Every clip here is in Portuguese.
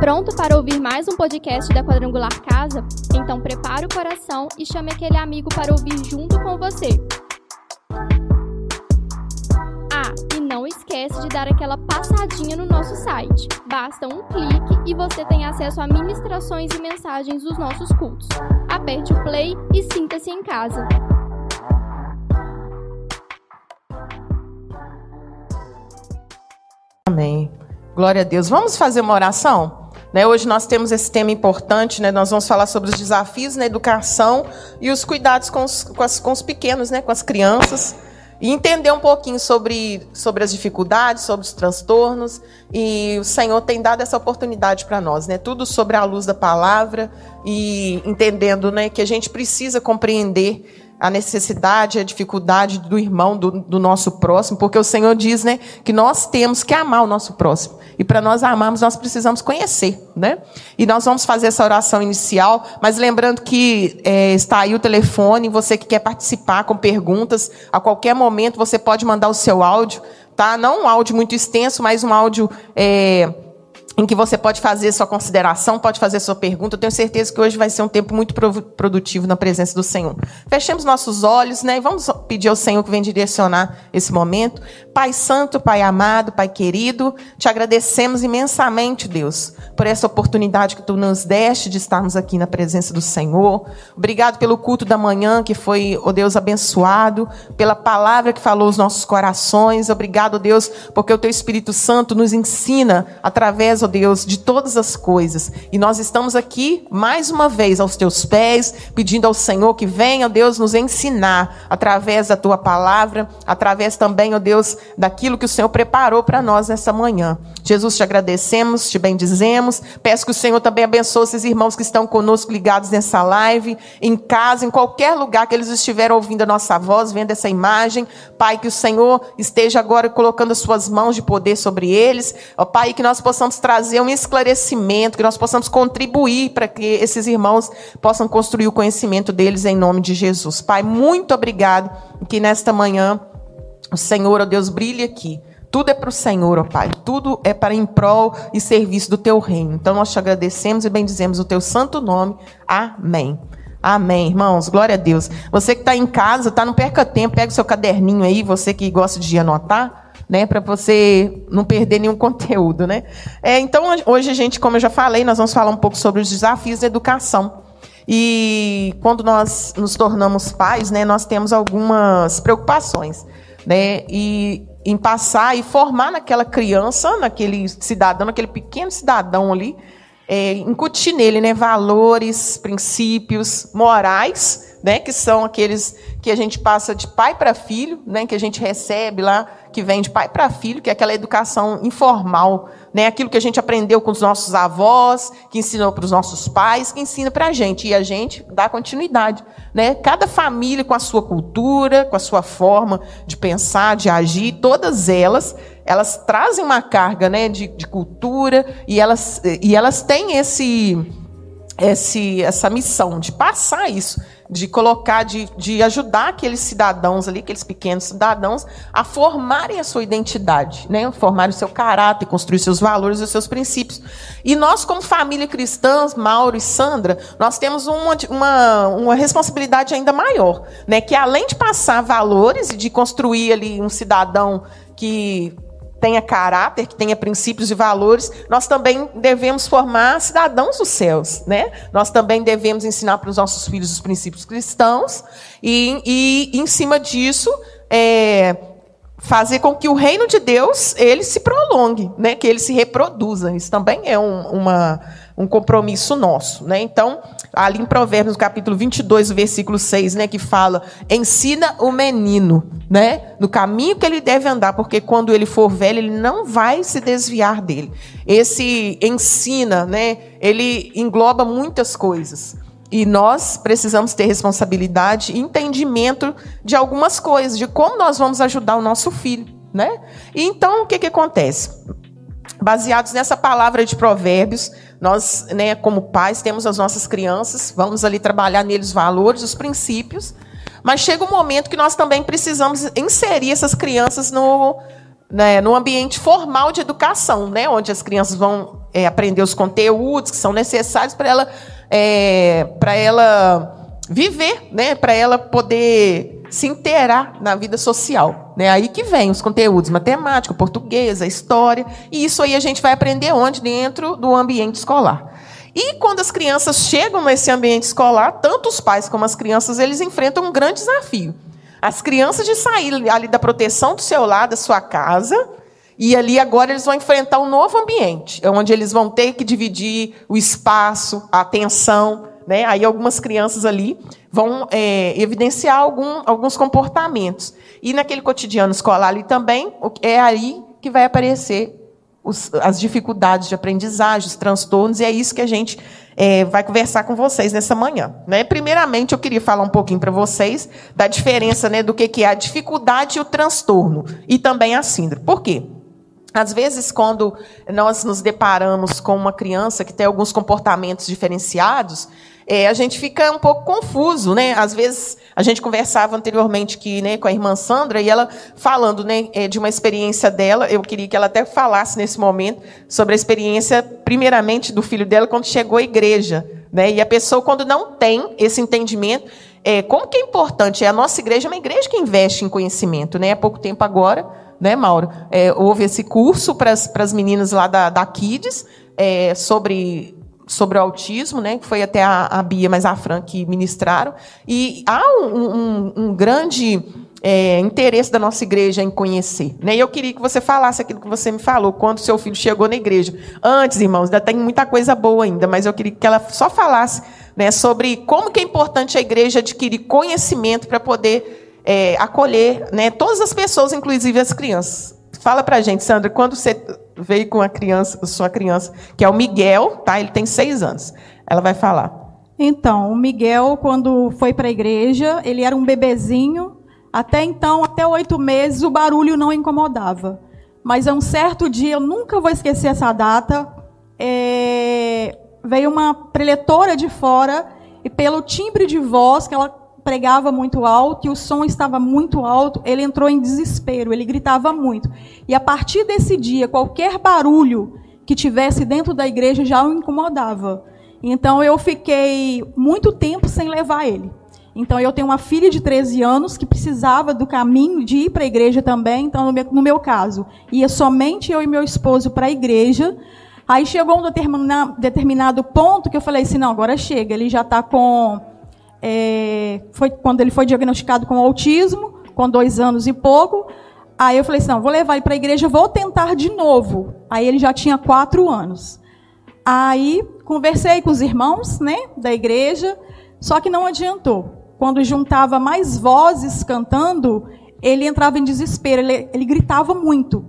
pronto para ouvir mais um podcast da Quadrangular Casa? Então prepare o coração e chame aquele amigo para ouvir junto com você. Ah, e não esquece de dar aquela passadinha no nosso site. Basta um clique e você tem acesso a ministrações e mensagens dos nossos cultos. Aperte o play e sinta-se em casa. Amém. Glória a Deus. Vamos fazer uma oração? Né, hoje nós temos esse tema importante, né, nós vamos falar sobre os desafios na educação e os cuidados com os, com as, com os pequenos, né, com as crianças. E entender um pouquinho sobre, sobre as dificuldades, sobre os transtornos. E o Senhor tem dado essa oportunidade para nós, né? Tudo sobre a luz da palavra e entendendo né, que a gente precisa compreender a necessidade, a dificuldade do irmão, do, do, nosso próximo, porque o Senhor diz, né, que nós temos que amar o nosso próximo. E para nós amarmos, nós precisamos conhecer, né? E nós vamos fazer essa oração inicial, mas lembrando que é, está aí o telefone, você que quer participar com perguntas, a qualquer momento você pode mandar o seu áudio, tá? Não um áudio muito extenso, mas um áudio é, em que você pode fazer sua consideração, pode fazer sua pergunta. Eu tenho certeza que hoje vai ser um tempo muito produtivo na presença do Senhor. Fechemos nossos olhos, né? E vamos pedir ao Senhor que venha direcionar esse momento. Pai Santo, Pai amado, Pai querido, te agradecemos imensamente, Deus, por essa oportunidade que tu nos deste de estarmos aqui na presença do Senhor. Obrigado pelo culto da manhã que foi, ó oh Deus, abençoado, pela palavra que falou os nossos corações. Obrigado, Deus, porque o teu Espírito Santo nos ensina através, Deus, de todas as coisas. E nós estamos aqui, mais uma vez, aos teus pés, pedindo ao Senhor que venha, ó Deus, nos ensinar através da tua palavra, através também, ó Deus, daquilo que o Senhor preparou para nós nessa manhã. Jesus, te agradecemos, te bendizemos. Peço que o Senhor também abençoe esses irmãos que estão conosco ligados nessa live, em casa, em qualquer lugar que eles estiverem ouvindo a nossa voz, vendo essa imagem. Pai, que o Senhor esteja agora colocando as suas mãos de poder sobre eles. Ó, Pai, que nós possamos trazer um esclarecimento, que nós possamos contribuir para que esses irmãos possam construir o conhecimento deles em nome de Jesus. Pai, muito obrigado que nesta manhã o Senhor, ó Deus, brilhe aqui. Tudo é para o Senhor, ó Pai. Tudo é para em prol e serviço do teu reino. Então nós te agradecemos e bendizemos o teu santo nome. Amém. Amém, irmãos. Glória a Deus. Você que está em casa, tá? Não perca tempo. Pega o seu caderninho aí. Você que gosta de anotar né, para você não perder nenhum conteúdo, né? É, então hoje a gente, como eu já falei, nós vamos falar um pouco sobre os desafios da educação. E quando nós nos tornamos pais, né, nós temos algumas preocupações, né? E em passar e formar naquela criança, naquele cidadão, naquele pequeno cidadão ali, é, incutir nele, né, valores, princípios, morais, né, que são aqueles que a gente passa de pai para filho, né, que a gente recebe lá que vem de pai para filho, que é aquela educação informal, né? aquilo que a gente aprendeu com os nossos avós, que ensinou para os nossos pais, que ensina para a gente. E a gente dá continuidade. Né? Cada família com a sua cultura, com a sua forma de pensar, de agir, todas elas, elas trazem uma carga né, de, de cultura e elas, e elas têm esse, esse, essa missão de passar isso de colocar, de, de ajudar aqueles cidadãos ali, aqueles pequenos cidadãos, a formarem a sua identidade, né? formarem o seu caráter, construir seus valores e os seus princípios. E nós, como família cristã, Mauro e Sandra, nós temos uma, uma, uma responsabilidade ainda maior, né? que além de passar valores e de construir ali um cidadão que tenha caráter, que tenha princípios e valores, nós também devemos formar cidadãos dos céus, né? Nós também devemos ensinar para os nossos filhos os princípios cristãos e, e em cima disso, é, fazer com que o reino de Deus ele se prolongue, né? Que ele se reproduza. Isso também é um, uma um compromisso nosso, né? Então, ali em Provérbios, capítulo 22, versículo 6, né, que fala: "Ensina o menino, né, no caminho que ele deve andar, porque quando ele for velho, ele não vai se desviar dele". Esse ensina, né, ele engloba muitas coisas. E nós precisamos ter responsabilidade e entendimento de algumas coisas, de como nós vamos ajudar o nosso filho, né? E então o que que acontece? Baseados nessa palavra de Provérbios, nós, né, como pais, temos as nossas crianças, vamos ali trabalhar neles os valores, os princípios, mas chega um momento que nós também precisamos inserir essas crianças no, né, no ambiente formal de educação, né, onde as crianças vão é, aprender os conteúdos que são necessários para ela, é, para ela viver, né? Para ela poder se inteirar na vida social. Né? Aí que vem os conteúdos, matemática, português, história. E isso aí a gente vai aprender onde? Dentro do ambiente escolar. E quando as crianças chegam nesse ambiente escolar, tanto os pais como as crianças, eles enfrentam um grande desafio. As crianças de sair ali da proteção do seu lado, da sua casa, e ali agora eles vão enfrentar um novo ambiente, onde eles vão ter que dividir o espaço, a atenção. Né? Aí algumas crianças ali vão é, evidenciar algum, alguns comportamentos. E naquele cotidiano escolar ali também, é aí que vai aparecer os, as dificuldades de aprendizagem, os transtornos, e é isso que a gente é, vai conversar com vocês nessa manhã. Né? Primeiramente, eu queria falar um pouquinho para vocês da diferença né, do que, que é a dificuldade e o transtorno, e também a síndrome. Por quê? Às vezes, quando nós nos deparamos com uma criança que tem alguns comportamentos diferenciados, é, a gente fica um pouco confuso, né? Às vezes a gente conversava anteriormente que, né, com a irmã Sandra e ela falando, né, é, de uma experiência dela. Eu queria que ela até falasse nesse momento sobre a experiência, primeiramente, do filho dela quando chegou à igreja, né? E a pessoa quando não tem esse entendimento, é, como que é importante? É a nossa igreja é uma igreja que investe em conhecimento, né? Há pouco tempo agora, né, Mauro? É, houve esse curso para as meninas lá da, da Kids é, sobre sobre o autismo, né, que foi até a, a Bia, mas a Fran que ministraram. E há um, um, um grande é, interesse da nossa igreja em conhecer. Né? E eu queria que você falasse aquilo que você me falou, quando seu filho chegou na igreja. Antes, irmãos, ainda tem muita coisa boa ainda, mas eu queria que ela só falasse né, sobre como que é importante a igreja adquirir conhecimento para poder é, acolher né, todas as pessoas, inclusive as crianças. Fala para gente, Sandra, quando você veio com a criança, sua criança, que é o Miguel, tá? Ele tem seis anos. Ela vai falar. Então, o Miguel, quando foi para a igreja, ele era um bebezinho. Até então, até oito meses, o barulho não incomodava. Mas a um certo dia, eu nunca vou esquecer essa data, é... veio uma preletora de fora e pelo timbre de voz que ela pregava muito alto e o som estava muito alto, ele entrou em desespero, ele gritava muito. E a partir desse dia, qualquer barulho que tivesse dentro da igreja já o incomodava. Então eu fiquei muito tempo sem levar ele. Então eu tenho uma filha de 13 anos que precisava do caminho de ir para a igreja também. Então no meu, no meu caso, ia somente eu e meu esposo para a igreja. Aí chegou um determinado ponto que eu falei assim, não, agora chega. Ele já está com é, foi quando ele foi diagnosticado com autismo, com dois anos e pouco. Aí eu falei assim, não, vou levar ele para a igreja, vou tentar de novo. Aí ele já tinha quatro anos. Aí conversei com os irmãos, né, da igreja, só que não adiantou. Quando juntava mais vozes cantando, ele entrava em desespero, ele, ele gritava muito.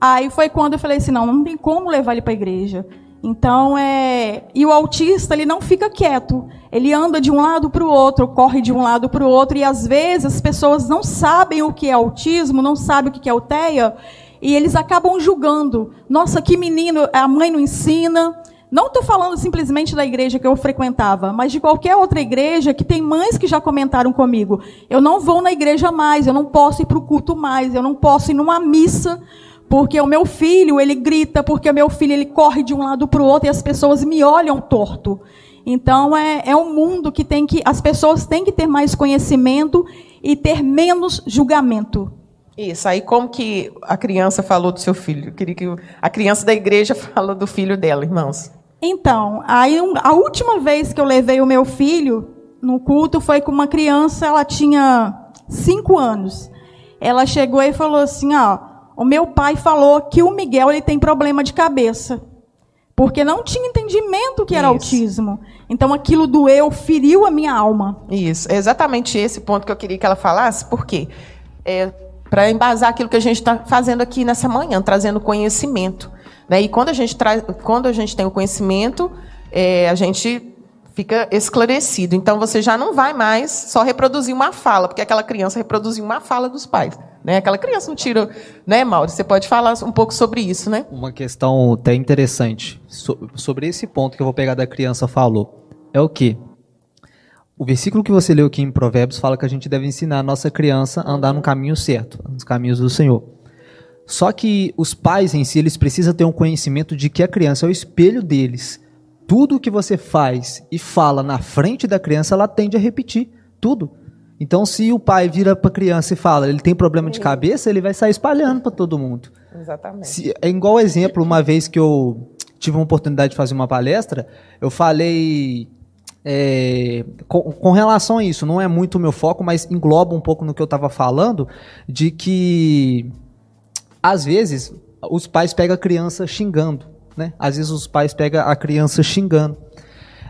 Aí foi quando eu falei assim, não, não tem como levar ele para a igreja. Então é, e o autista ele não fica quieto, ele anda de um lado para o outro, corre de um lado para o outro e às vezes as pessoas não sabem o que é autismo, não sabem o que é o TEA e eles acabam julgando. Nossa, que menino, a mãe não ensina. Não estou falando simplesmente da igreja que eu frequentava, mas de qualquer outra igreja que tem mães que já comentaram comigo. Eu não vou na igreja mais, eu não posso ir para o culto mais, eu não posso ir numa missa porque o meu filho, ele grita, porque o meu filho, ele corre de um lado para o outro e as pessoas me olham torto. Então, é, é um mundo que tem que, as pessoas têm que ter mais conhecimento e ter menos julgamento. Isso, aí como que a criança falou do seu filho? Eu queria que a criança da igreja falou do filho dela, irmãos. Então, aí a última vez que eu levei o meu filho no culto foi com uma criança, ela tinha cinco anos. Ela chegou e falou assim, ó, o meu pai falou que o Miguel ele tem problema de cabeça. Porque não tinha entendimento que era Isso. autismo. Então aquilo doeu, feriu a minha alma. Isso, é exatamente esse ponto que eu queria que ela falasse, por quê? É, Para embasar aquilo que a gente está fazendo aqui nessa manhã, trazendo conhecimento. Né? E quando a gente, traz, quando a gente tem o conhecimento, é, a gente fica esclarecido. Então você já não vai mais só reproduzir uma fala, porque aquela criança reproduziu uma fala dos pais. Né? Aquela criança não tira, né, Mauro? Você pode falar um pouco sobre isso, né? Uma questão até interessante sobre esse ponto que eu vou pegar da criança falou é o que o versículo que você leu aqui em Provérbios fala que a gente deve ensinar a nossa criança a andar no caminho certo, nos caminhos do Senhor. Só que os pais em si, eles precisam ter um conhecimento de que a criança é o espelho deles. Tudo que você faz e fala na frente da criança, ela tende a repetir tudo. Então, se o pai vira para a criança e fala, ele tem problema de cabeça, ele vai sair espalhando para todo mundo. Exatamente. Se, é igual exemplo, uma vez que eu tive uma oportunidade de fazer uma palestra, eu falei é, com, com, relação a isso, não é muito o meu foco, mas engloba um pouco no que eu estava falando, de que às vezes os pais pegam a criança xingando, né? Às vezes os pais pegam a criança xingando.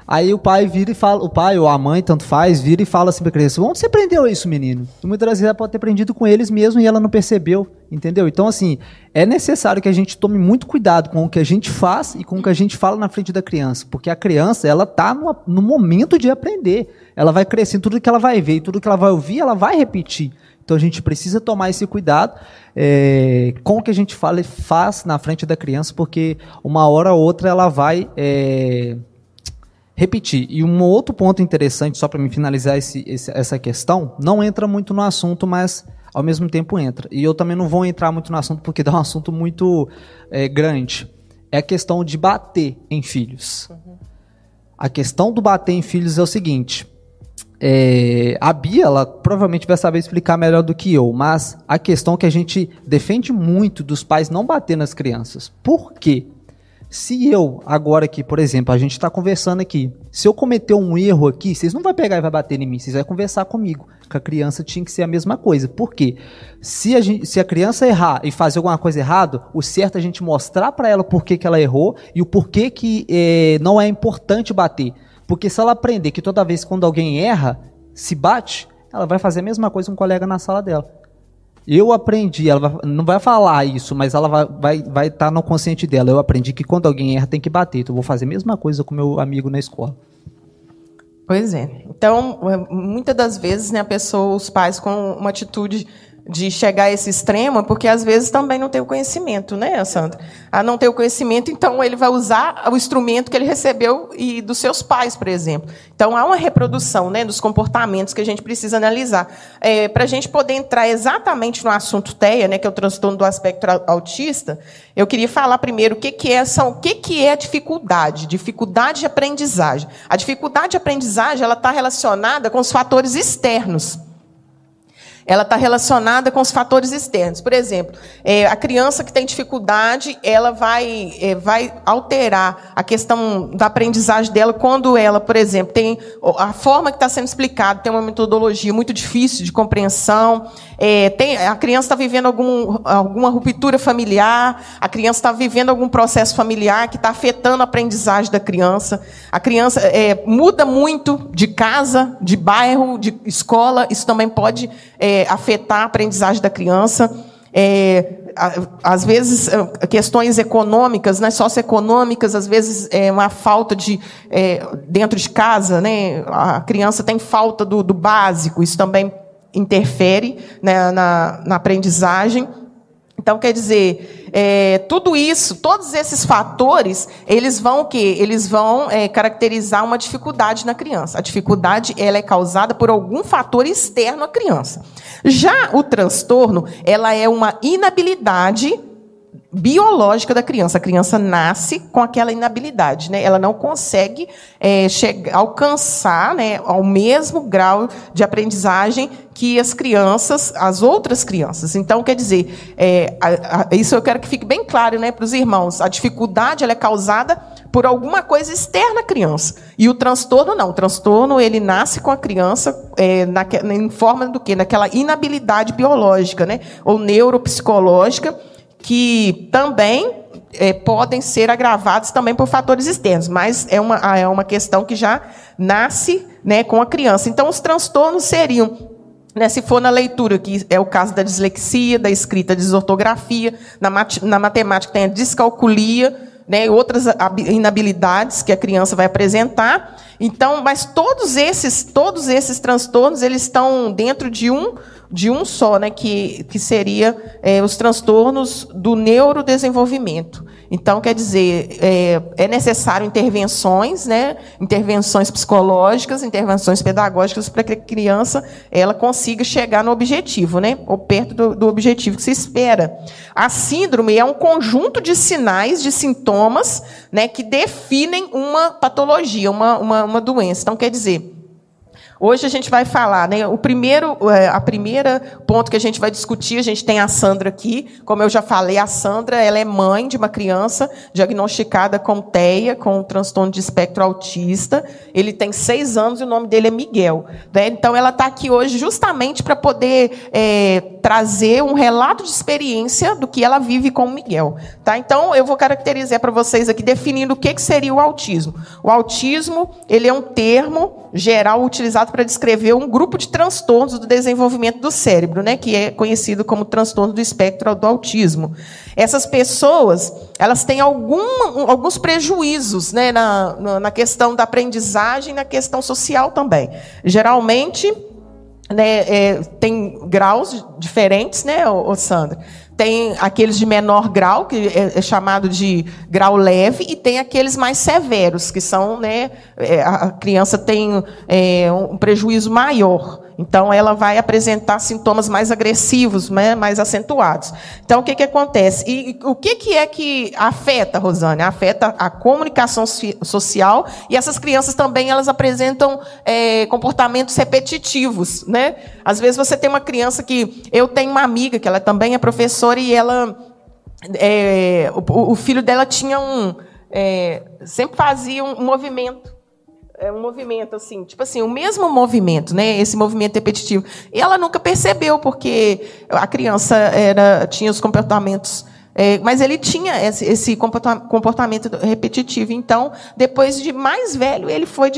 Aí o pai vira e fala, o pai ou a mãe, tanto faz, vira e fala assim pra criança: onde você aprendeu isso, menino? E muitas vezes ela pode ter aprendido com eles mesmo e ela não percebeu, entendeu? Então, assim, é necessário que a gente tome muito cuidado com o que a gente faz e com o que a gente fala na frente da criança, porque a criança, ela tá no, no momento de aprender. Ela vai crescendo, tudo que ela vai ver e tudo que ela vai ouvir, ela vai repetir. Então a gente precisa tomar esse cuidado é, com o que a gente fala e faz na frente da criança, porque uma hora ou outra ela vai. É, repetir. E um outro ponto interessante, só para me finalizar esse, esse, essa questão, não entra muito no assunto, mas ao mesmo tempo entra. E eu também não vou entrar muito no assunto porque dá um assunto muito é, grande. É a questão de bater em filhos. Uhum. A questão do bater em filhos é o seguinte. É, a Bia, ela provavelmente vai saber explicar melhor do que eu, mas a questão é que a gente defende muito dos pais não bater nas crianças. Por quê? Se eu, agora aqui, por exemplo, a gente está conversando aqui, se eu cometer um erro aqui, vocês não vão pegar e vai bater em mim, vocês vão conversar comigo. Com a criança tinha que ser a mesma coisa. Por quê? Se a, gente, se a criança errar e fazer alguma coisa errada, o certo é a gente mostrar para ela por que, que ela errou e o porquê que é, não é importante bater. Porque se ela aprender que toda vez quando alguém erra, se bate, ela vai fazer a mesma coisa com um colega na sala dela. Eu aprendi, ela vai, não vai falar isso, mas ela vai estar vai, vai tá no consciente dela. Eu aprendi que quando alguém erra tem que bater. Então eu vou fazer a mesma coisa com meu amigo na escola. Pois é. Então, é, muitas das vezes, né, a pessoa, os pais com uma atitude de chegar a esse extremo, porque às vezes também não tem o conhecimento, né, Sandra? A não ter o conhecimento, então ele vai usar o instrumento que ele recebeu e dos seus pais, por exemplo. Então há uma reprodução, né, dos comportamentos que a gente precisa analisar. É, Para a gente poder entrar exatamente no assunto TEA, né, que é o transtorno do aspecto autista, eu queria falar primeiro o que, que é são, o que, que é dificuldade, dificuldade de aprendizagem. A dificuldade de aprendizagem ela está relacionada com os fatores externos ela está relacionada com os fatores externos. Por exemplo, é, a criança que tem dificuldade, ela vai, é, vai alterar a questão da aprendizagem dela quando ela, por exemplo, tem a forma que está sendo explicado, tem uma metodologia muito difícil de compreensão, é, tem, a criança está vivendo algum, alguma ruptura familiar, a criança está vivendo algum processo familiar que está afetando a aprendizagem da criança. A criança é, muda muito de casa, de bairro, de escola, isso também pode é, afetar a aprendizagem da criança. É, às vezes é, questões econômicas, né, socioeconômicas, às vezes é uma falta de é, dentro de casa, né, a criança tem falta do, do básico, isso também interfere né, na, na aprendizagem. Então, quer dizer, é, tudo isso, todos esses fatores, eles vão o quê? Eles vão é, caracterizar uma dificuldade na criança. A dificuldade ela é causada por algum fator externo à criança. Já o transtorno, ela é uma inabilidade biológica da criança. A criança nasce com aquela inabilidade, né? Ela não consegue é, chegar, alcançar, né, ao mesmo grau de aprendizagem que as crianças, as outras crianças. Então, quer dizer, é, a, a, isso eu quero que fique bem claro, né, para os irmãos. A dificuldade ela é causada por alguma coisa externa à criança. E o transtorno não. O transtorno ele nasce com a criança é, na, em forma do quê? Naquela inabilidade biológica, né, ou neuropsicológica que também é, podem ser agravados também por fatores externos, mas é uma, é uma questão que já nasce né, com a criança. Então, os transtornos seriam né, se for na leitura, que é o caso da dislexia, da escrita desortografia, na, mat na matemática tem a descalculia, né, outras inabilidades que a criança vai apresentar. Então, mas todos esses, todos esses transtornos, eles estão dentro de um de um só, né, que, que seria é, os transtornos do neurodesenvolvimento. Então, quer dizer, é, é, necessário intervenções, né, intervenções psicológicas, intervenções pedagógicas para que a criança ela consiga chegar no objetivo, né, ou perto do, do objetivo que se espera. A síndrome é um conjunto de sinais, de sintomas, né, que definem uma patologia, uma, uma, uma doença. Então, quer dizer, Hoje a gente vai falar, né? O primeiro, é, a primeira ponto que a gente vai discutir, a gente tem a Sandra aqui. Como eu já falei, a Sandra, ela é mãe de uma criança diagnosticada com TEA, com transtorno de espectro autista. Ele tem seis anos e o nome dele é Miguel. Né? Então, ela está aqui hoje justamente para poder é, trazer um relato de experiência do que ela vive com o Miguel. Tá? Então, eu vou caracterizar para vocês aqui definindo o que, que seria o autismo. O autismo, ele é um termo geral utilizado para descrever um grupo de transtornos do desenvolvimento do cérebro, né, que é conhecido como transtorno do espectro do autismo. Essas pessoas, elas têm algum, alguns prejuízos, né, na, na questão da aprendizagem, na questão social também. Geralmente, né, é, tem graus diferentes, né, Sandra? Tem aqueles de menor grau, que é, é, chamado de grau leve, e tem aqueles mais severos, que são, né, é, a criança tem é, um prejuízo maior. Então, ela vai apresentar sintomas mais agressivos, né, mais acentuados. Então, o que, que acontece? E o que, que é que afeta, Rosane? Afeta a comunicação social e essas crianças também elas apresentam é, comportamentos repetitivos. Né? Às vezes você tem uma criança que. Eu tenho uma amiga que ela também é professora e ela. É, o, o, filho dela tinha um. É, sempre fazia um movimento é um movimento assim, tipo assim, o mesmo movimento, né? Esse movimento repetitivo. E ela nunca percebeu porque a criança era tinha os comportamentos é, mas ele tinha esse, esse, comportamento repetitivo. Então, depois de mais velho, ele foi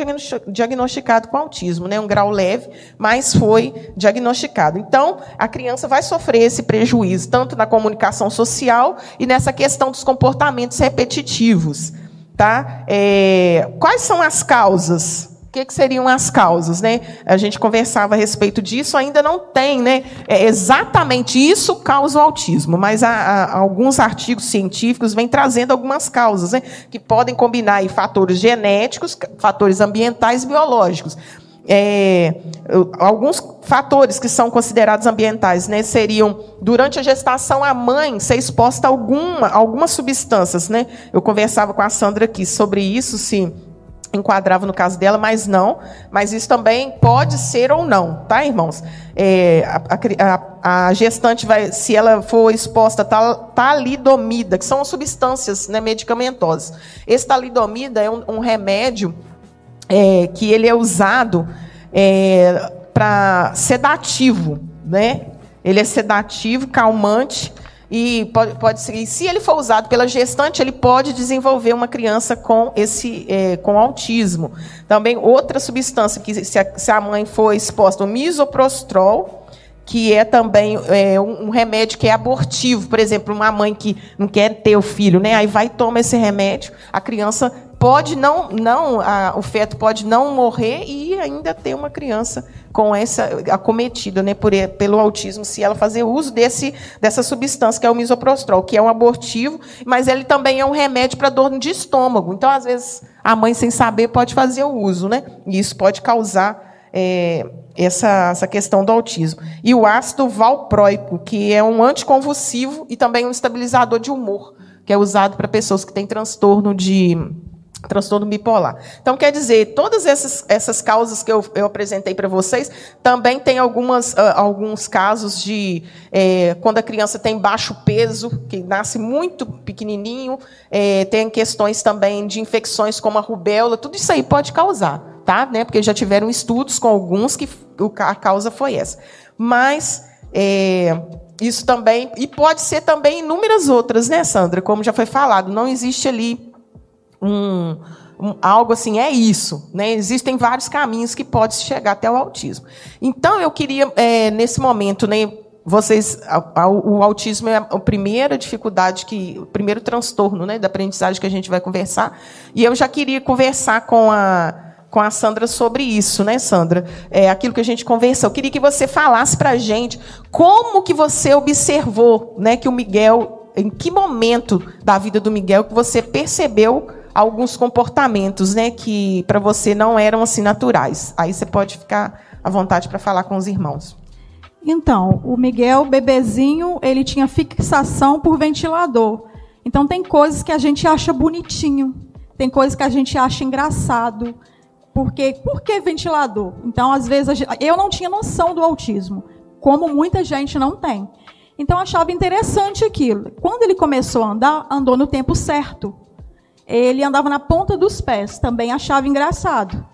diagnosticado com autismo, né? um grau leve, mas foi diagnosticado. Então, a criança vai sofrer esse prejuízo, tanto na comunicação social e nessa questão dos comportamentos repetitivos. Tá? É, quais são as causas? O que, que, seriam as causas? Né? A gente conversava a respeito disso, ainda não tem. Né? É exatamente isso causa o autismo, mas há, há, alguns artigos científicos vêm trazendo algumas causas, né? que podem combinar fatores genéticos, fatores ambientais e biológicos. É, alguns fatores que são considerados ambientais né, seriam, durante a gestação, a mãe ser exposta a alguma, algumas substâncias. Né? Eu conversava com a Sandra aqui sobre isso, se enquadrava no caso dela, mas não. Mas isso também pode ser ou não, tá, irmãos? É, a, a, a, gestante vai, se ela for exposta a talidomida, que são substâncias né, medicamentosas. Esse talidomida é um, um remédio é, que ele é usado é, para sedativo, né? Ele é sedativo, calmante e pode, pode ser, se ele for usado pela gestante, ele pode desenvolver uma criança com esse é, com autismo. Também outra substância que se a, se a mãe for exposta, o misoprostrol, que é também é, um, um, remédio que é abortivo. Por exemplo, uma mãe que não quer ter o filho, né? Aí vai e toma esse remédio, a criança pode não, não a, o feto pode não morrer e ainda ter uma criança com essa acometida, né, por, pelo autismo, se ela fazer uso desse dessa substância que é o misoprostrol, que é um abortivo, mas ele também é um remédio para dor de estômago. Então, às vezes, a mãe sem saber pode fazer o uso, né? E isso pode causar é, essa, essa questão do autismo. E o ácido valproico, que é um anticonvulsivo e também um estabilizador de humor, que é usado para pessoas que têm transtorno de transtorno bipolar. Então, quer dizer, todas essas, essas causas que eu, eu apresentei para vocês, também tem algumas, uh, alguns casos de é, quando a criança tem baixo peso, que nasce muito pequenininho, é, tem questões também de infecções como a rubéola, tudo isso aí pode causar, tá? Né? Porque já tiveram estudos com alguns que a causa foi essa. Mas é, isso também, e pode ser também inúmeras outras, né, Sandra? Como já foi falado, não existe ali um, um, algo assim, é isso. Né? Existem vários caminhos que pode chegar até o autismo. Então, eu queria, é, nesse momento, né, vocês, a, a, o autismo é a primeira dificuldade, que, o primeiro transtorno né, da aprendizagem que a gente vai conversar. E eu já queria conversar com a, com a Sandra sobre isso, né, Sandra? É aquilo que a gente conversou. Eu queria que você falasse para a gente como que você observou, né, que o Miguel, em que momento da vida do Miguel que você percebeu alguns comportamentos, né, que para você não eram assim naturais. Aí você pode ficar à vontade para falar com os irmãos. Então, o Miguel, bebezinho, ele tinha fixação por ventilador. Então tem coisas que a gente acha bonitinho, tem coisas que a gente acha engraçado. Porque, por que ventilador? Então, às vezes, eu não tinha noção do autismo, como muita gente não tem. Então, achava interessante aquilo. Quando ele começou a andar, andou no tempo certo. Ele andava na ponta dos pés, também achava engraçado.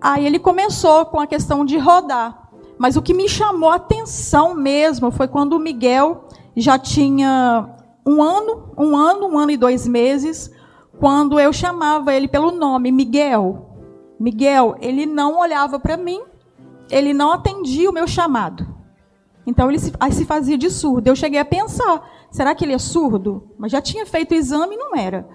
Aí ele começou com a questão de rodar. Mas o que me chamou a atenção mesmo foi quando o Miguel já tinha um ano, um ano, um ano e dois meses, quando eu chamava ele pelo nome, Miguel. Miguel, ele não olhava para mim, ele não atendia o meu chamado. Então ele se, se fazia de surdo. Eu cheguei a pensar, será que ele é surdo? Mas já tinha feito o exame e não era.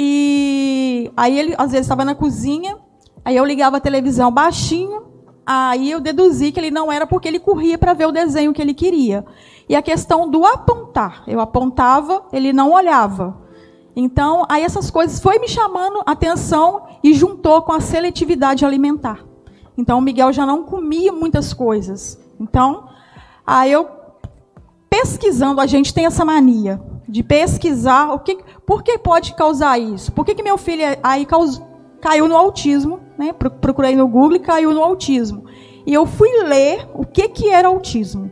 E aí ele às vezes estava na cozinha, aí eu ligava a televisão baixinho, aí eu deduzi que ele não era porque ele corria para ver o desenho que ele queria. E a questão do apontar, eu apontava, ele não olhava. Então, aí essas coisas foi me chamando atenção e juntou com a seletividade alimentar. Então, o Miguel já não comia muitas coisas. Então, aí eu pesquisando, a gente tem essa mania de pesquisar o que, por que pode causar isso? Por que, que meu filho aí caus, caiu no autismo? Né? Procurei no Google e caiu no autismo. E eu fui ler o que, que era autismo.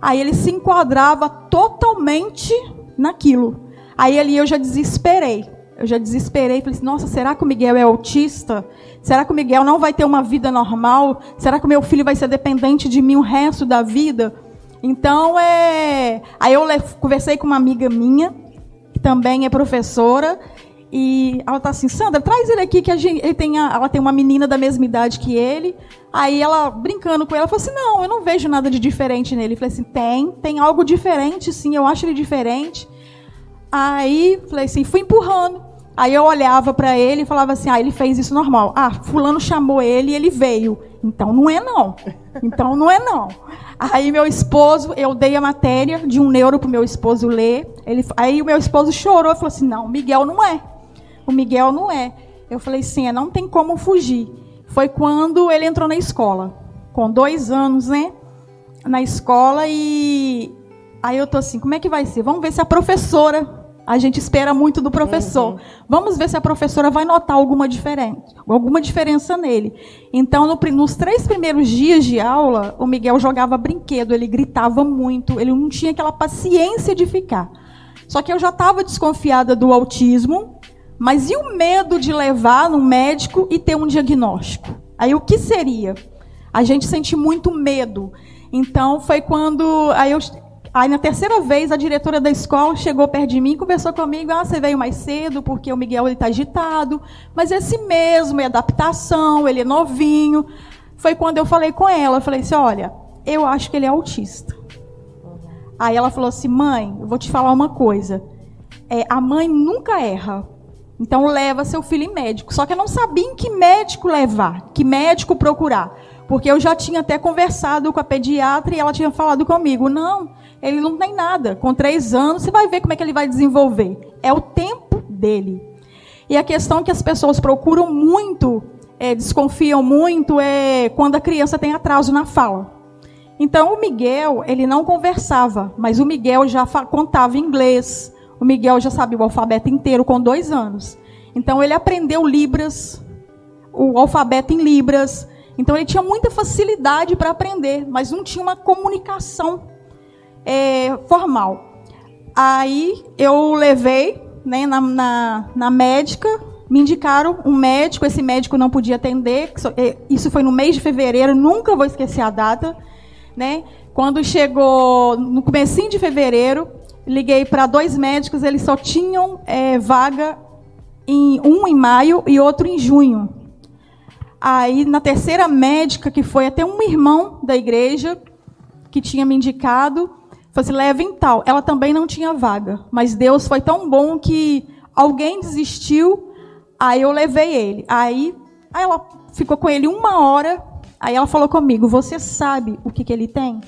Aí ele se enquadrava totalmente naquilo. Aí ali eu já desesperei. Eu já desesperei, falei assim, nossa, será que o Miguel é autista? Será que o Miguel não vai ter uma vida normal? Será que o meu filho vai ser dependente de mim o resto da vida? Então, é... aí eu conversei com uma amiga minha, que também é professora, e ela tá assim, Sandra, traz ele aqui que a gente, ele tem a, ela tem uma menina da mesma idade que ele. Aí ela, brincando com ela, falou assim, não, eu não vejo nada de diferente nele. Eu falei assim, tem, tem algo diferente, sim, eu acho ele diferente. Aí, falei assim, fui empurrando. Aí eu olhava para ele e falava assim: ah, ele fez isso normal. Ah, fulano chamou ele e ele veio. Então não é não. Então não é não. Aí meu esposo, eu dei a matéria de um neuro pro meu esposo ler. Ele, aí o meu esposo chorou e falou assim: não, o Miguel não é. O Miguel não é. Eu falei sim, é, não tem como fugir. Foi quando ele entrou na escola, com dois anos, né? Na escola e aí eu tô assim, como é que vai ser? Vamos ver se a professora a gente espera muito do professor. Uhum. Vamos ver se a professora vai notar alguma diferença, alguma diferença nele. Então, no, nos três primeiros dias de aula, o Miguel jogava brinquedo, ele gritava muito, ele não tinha aquela paciência de ficar. Só que eu já estava desconfiada do autismo, mas e o medo de levar no médico e ter um diagnóstico? Aí o que seria? A gente sente muito medo. Então foi quando aí eu Aí na terceira vez a diretora da escola chegou perto de mim, conversou comigo, ah, você veio mais cedo porque o Miguel está agitado, mas esse mesmo é adaptação, ele é novinho. Foi quando eu falei com ela, eu falei assim, olha, eu acho que ele é autista. Aí ela falou assim, mãe, eu vou te falar uma coisa, é, a mãe nunca erra. Então leva seu filho em médico. Só que eu não sabia em que médico levar, que médico procurar. Porque eu já tinha até conversado com a pediatra e ela tinha falado comigo, não, ele não tem nada. Com três anos, você vai ver como é que ele vai desenvolver. É o tempo dele. E a questão que as pessoas procuram muito, é, desconfiam muito, é quando a criança tem atraso na fala. Então, o Miguel, ele não conversava, mas o Miguel já contava inglês. O Miguel já sabia o alfabeto inteiro com dois anos. Então, ele aprendeu Libras, o alfabeto em Libras. Então, ele tinha muita facilidade para aprender, mas não tinha uma comunicação é, formal. Aí eu levei né, na, na, na, médica, me indicaram um médico, esse médico não podia atender, é, isso foi no mês de fevereiro, nunca vou esquecer a data. Né? Quando chegou no comecinho de fevereiro, liguei para dois médicos, eles só tinham é, vaga em um em maio e outro em junho. Aí na terceira médica, que foi até um irmão da igreja que tinha me indicado, Falei assim, leva em tal. Ela também não tinha vaga. Mas Deus foi tão bom que alguém desistiu, aí eu levei ele. Aí Aí ela ficou com ele uma hora. Aí ela falou comigo: Você sabe o que, que ele tem?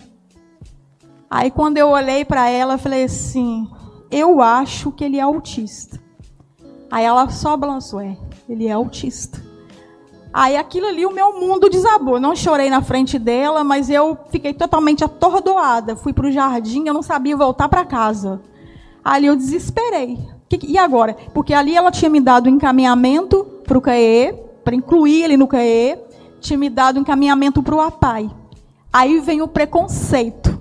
Aí quando eu olhei para ela, falei assim: Eu acho que ele é autista. Aí ela só balançou: É, ele é autista. Aí aquilo ali, o meu mundo desabou. não chorei na frente dela, mas eu fiquei totalmente atordoada. Fui para o jardim, eu não sabia voltar para casa. Ali eu desesperei. E agora? Porque ali ela tinha me dado encaminhamento para o CAE, para incluir ele no CAE, tinha me dado um encaminhamento para o APAI. Aí vem o preconceito.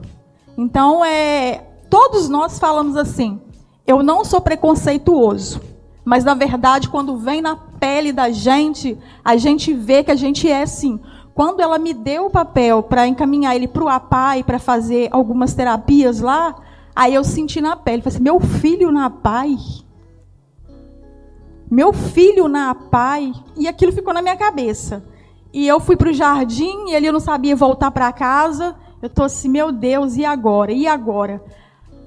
Então, é, todos nós falamos assim: eu não sou preconceituoso. Mas, na verdade, quando vem na pele da gente, a gente vê que a gente é assim. Quando ela me deu o papel para encaminhar ele para o APAI, para fazer algumas terapias lá, aí eu senti na pele. Falei assim, meu filho na APAI? Meu filho na APAI? E aquilo ficou na minha cabeça. E eu fui para o jardim, e ele não sabia voltar para casa. Eu estou assim, meu Deus, e agora? E agora?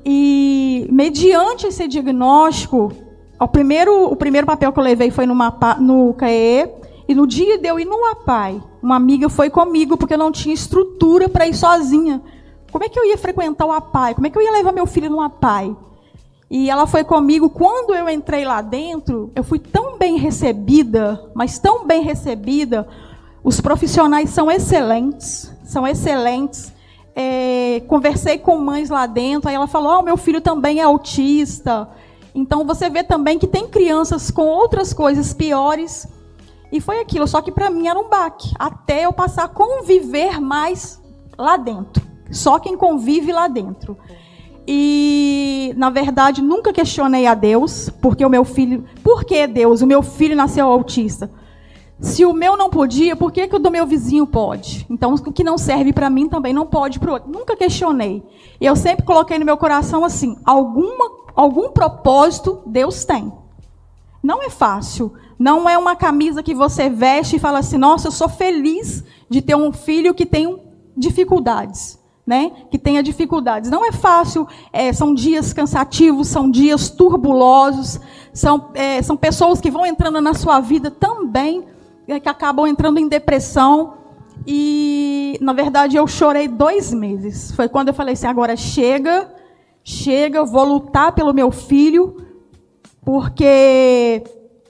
E mediante esse diagnóstico, o primeiro, o primeiro papel que eu levei foi no, mapa, no CAE, e no dia de eu ir no APAI, uma amiga foi comigo porque eu não tinha estrutura para ir sozinha. Como é que eu ia frequentar o APAI? Como é que eu ia levar meu filho no APAI? E ela foi comigo. Quando eu entrei lá dentro, eu fui tão bem recebida, mas tão bem recebida. Os profissionais são excelentes, são excelentes. É, conversei com mães lá dentro, aí ela falou: oh, meu filho também é autista. Então você vê também que tem crianças com outras coisas piores. E foi aquilo, só que para mim era um baque, até eu passar a conviver mais lá dentro. Só quem convive lá dentro. E, na verdade, nunca questionei a Deus, porque o meu filho. Por que Deus? O meu filho nasceu autista. Se o meu não podia, por que, que o do meu vizinho pode? Então, o que não serve para mim também não pode para o outro. Nunca questionei. E eu sempre coloquei no meu coração assim: alguma algum propósito Deus tem. Não é fácil. Não é uma camisa que você veste e fala assim: nossa, eu sou feliz de ter um filho que tem dificuldades. Né? Que tenha dificuldades. Não é fácil, é, são dias cansativos, são dias turbulosos, são, é, são pessoas que vão entrando na sua vida também, é, que acabam entrando em depressão. E, na verdade, eu chorei dois meses. Foi quando eu falei assim: agora chega, chega, eu vou lutar pelo meu filho, porque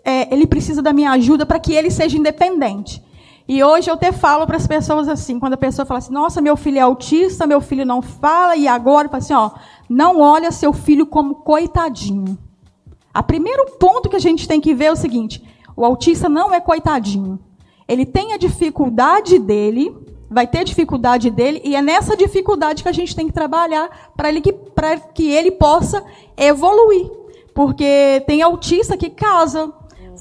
é, ele precisa da minha ajuda para que ele seja independente. E hoje eu até falo para as pessoas assim, quando a pessoa fala assim, nossa, meu filho é autista, meu filho não fala, e agora, eu falo assim, ó, não olha seu filho como coitadinho. O primeiro ponto que a gente tem que ver é o seguinte, o autista não é coitadinho. Ele tem a dificuldade dele, vai ter dificuldade dele, e é nessa dificuldade que a gente tem que trabalhar para ele que, que ele possa evoluir. Porque tem autista que casa,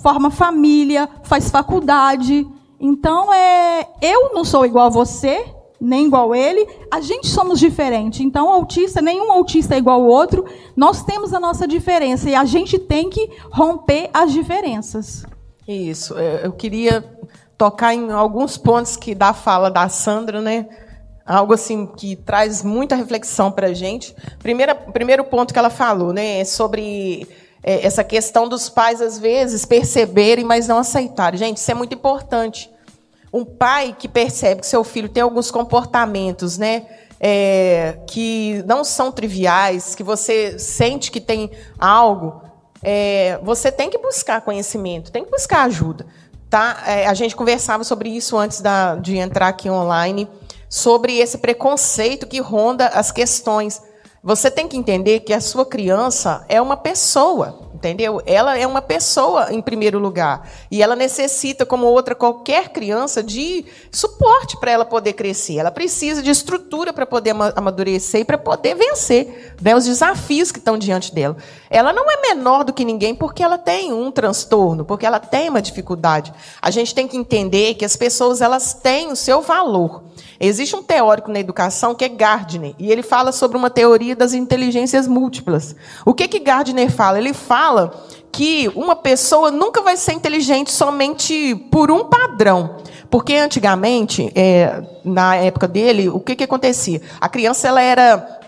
forma família, faz faculdade. Então, é, eu não sou igual a você, nem igual a ele, a gente somos diferentes. Então, autista, nenhum autista é igual ao outro, nós temos a nossa diferença e a gente tem que romper as diferenças. Isso, eu queria tocar em alguns pontos que da fala da Sandra, né? Algo assim que traz muita reflexão para a gente. Primeiro, primeiro ponto que ela falou, né, é sobre é, essa questão dos pais às vezes perceberem, mas não aceitarem. Gente, isso é muito importante. Um pai que percebe que seu filho tem alguns comportamentos, né, é, que não são triviais, que você sente que tem algo, é, você tem que buscar conhecimento, tem que buscar ajuda. Tá? É, a gente conversava sobre isso antes da, de entrar aqui online, sobre esse preconceito que ronda as questões. Você tem que entender que a sua criança é uma pessoa entendeu? Ela é uma pessoa em primeiro lugar e ela necessita, como outra qualquer criança, de suporte para ela poder crescer. Ela precisa de estrutura para poder amadurecer e para poder vencer né, os desafios que estão diante dela. Ela não é menor do que ninguém porque ela tem um transtorno, porque ela tem uma dificuldade. A gente tem que entender que as pessoas elas têm o seu valor. Existe um teórico na educação que é Gardner, e ele fala sobre uma teoria das inteligências múltiplas. O que que Gardner fala? Ele fala que uma pessoa nunca vai ser inteligente somente por um padrão. Porque antigamente, é, na época dele, o que, que acontecia? A criança ela era,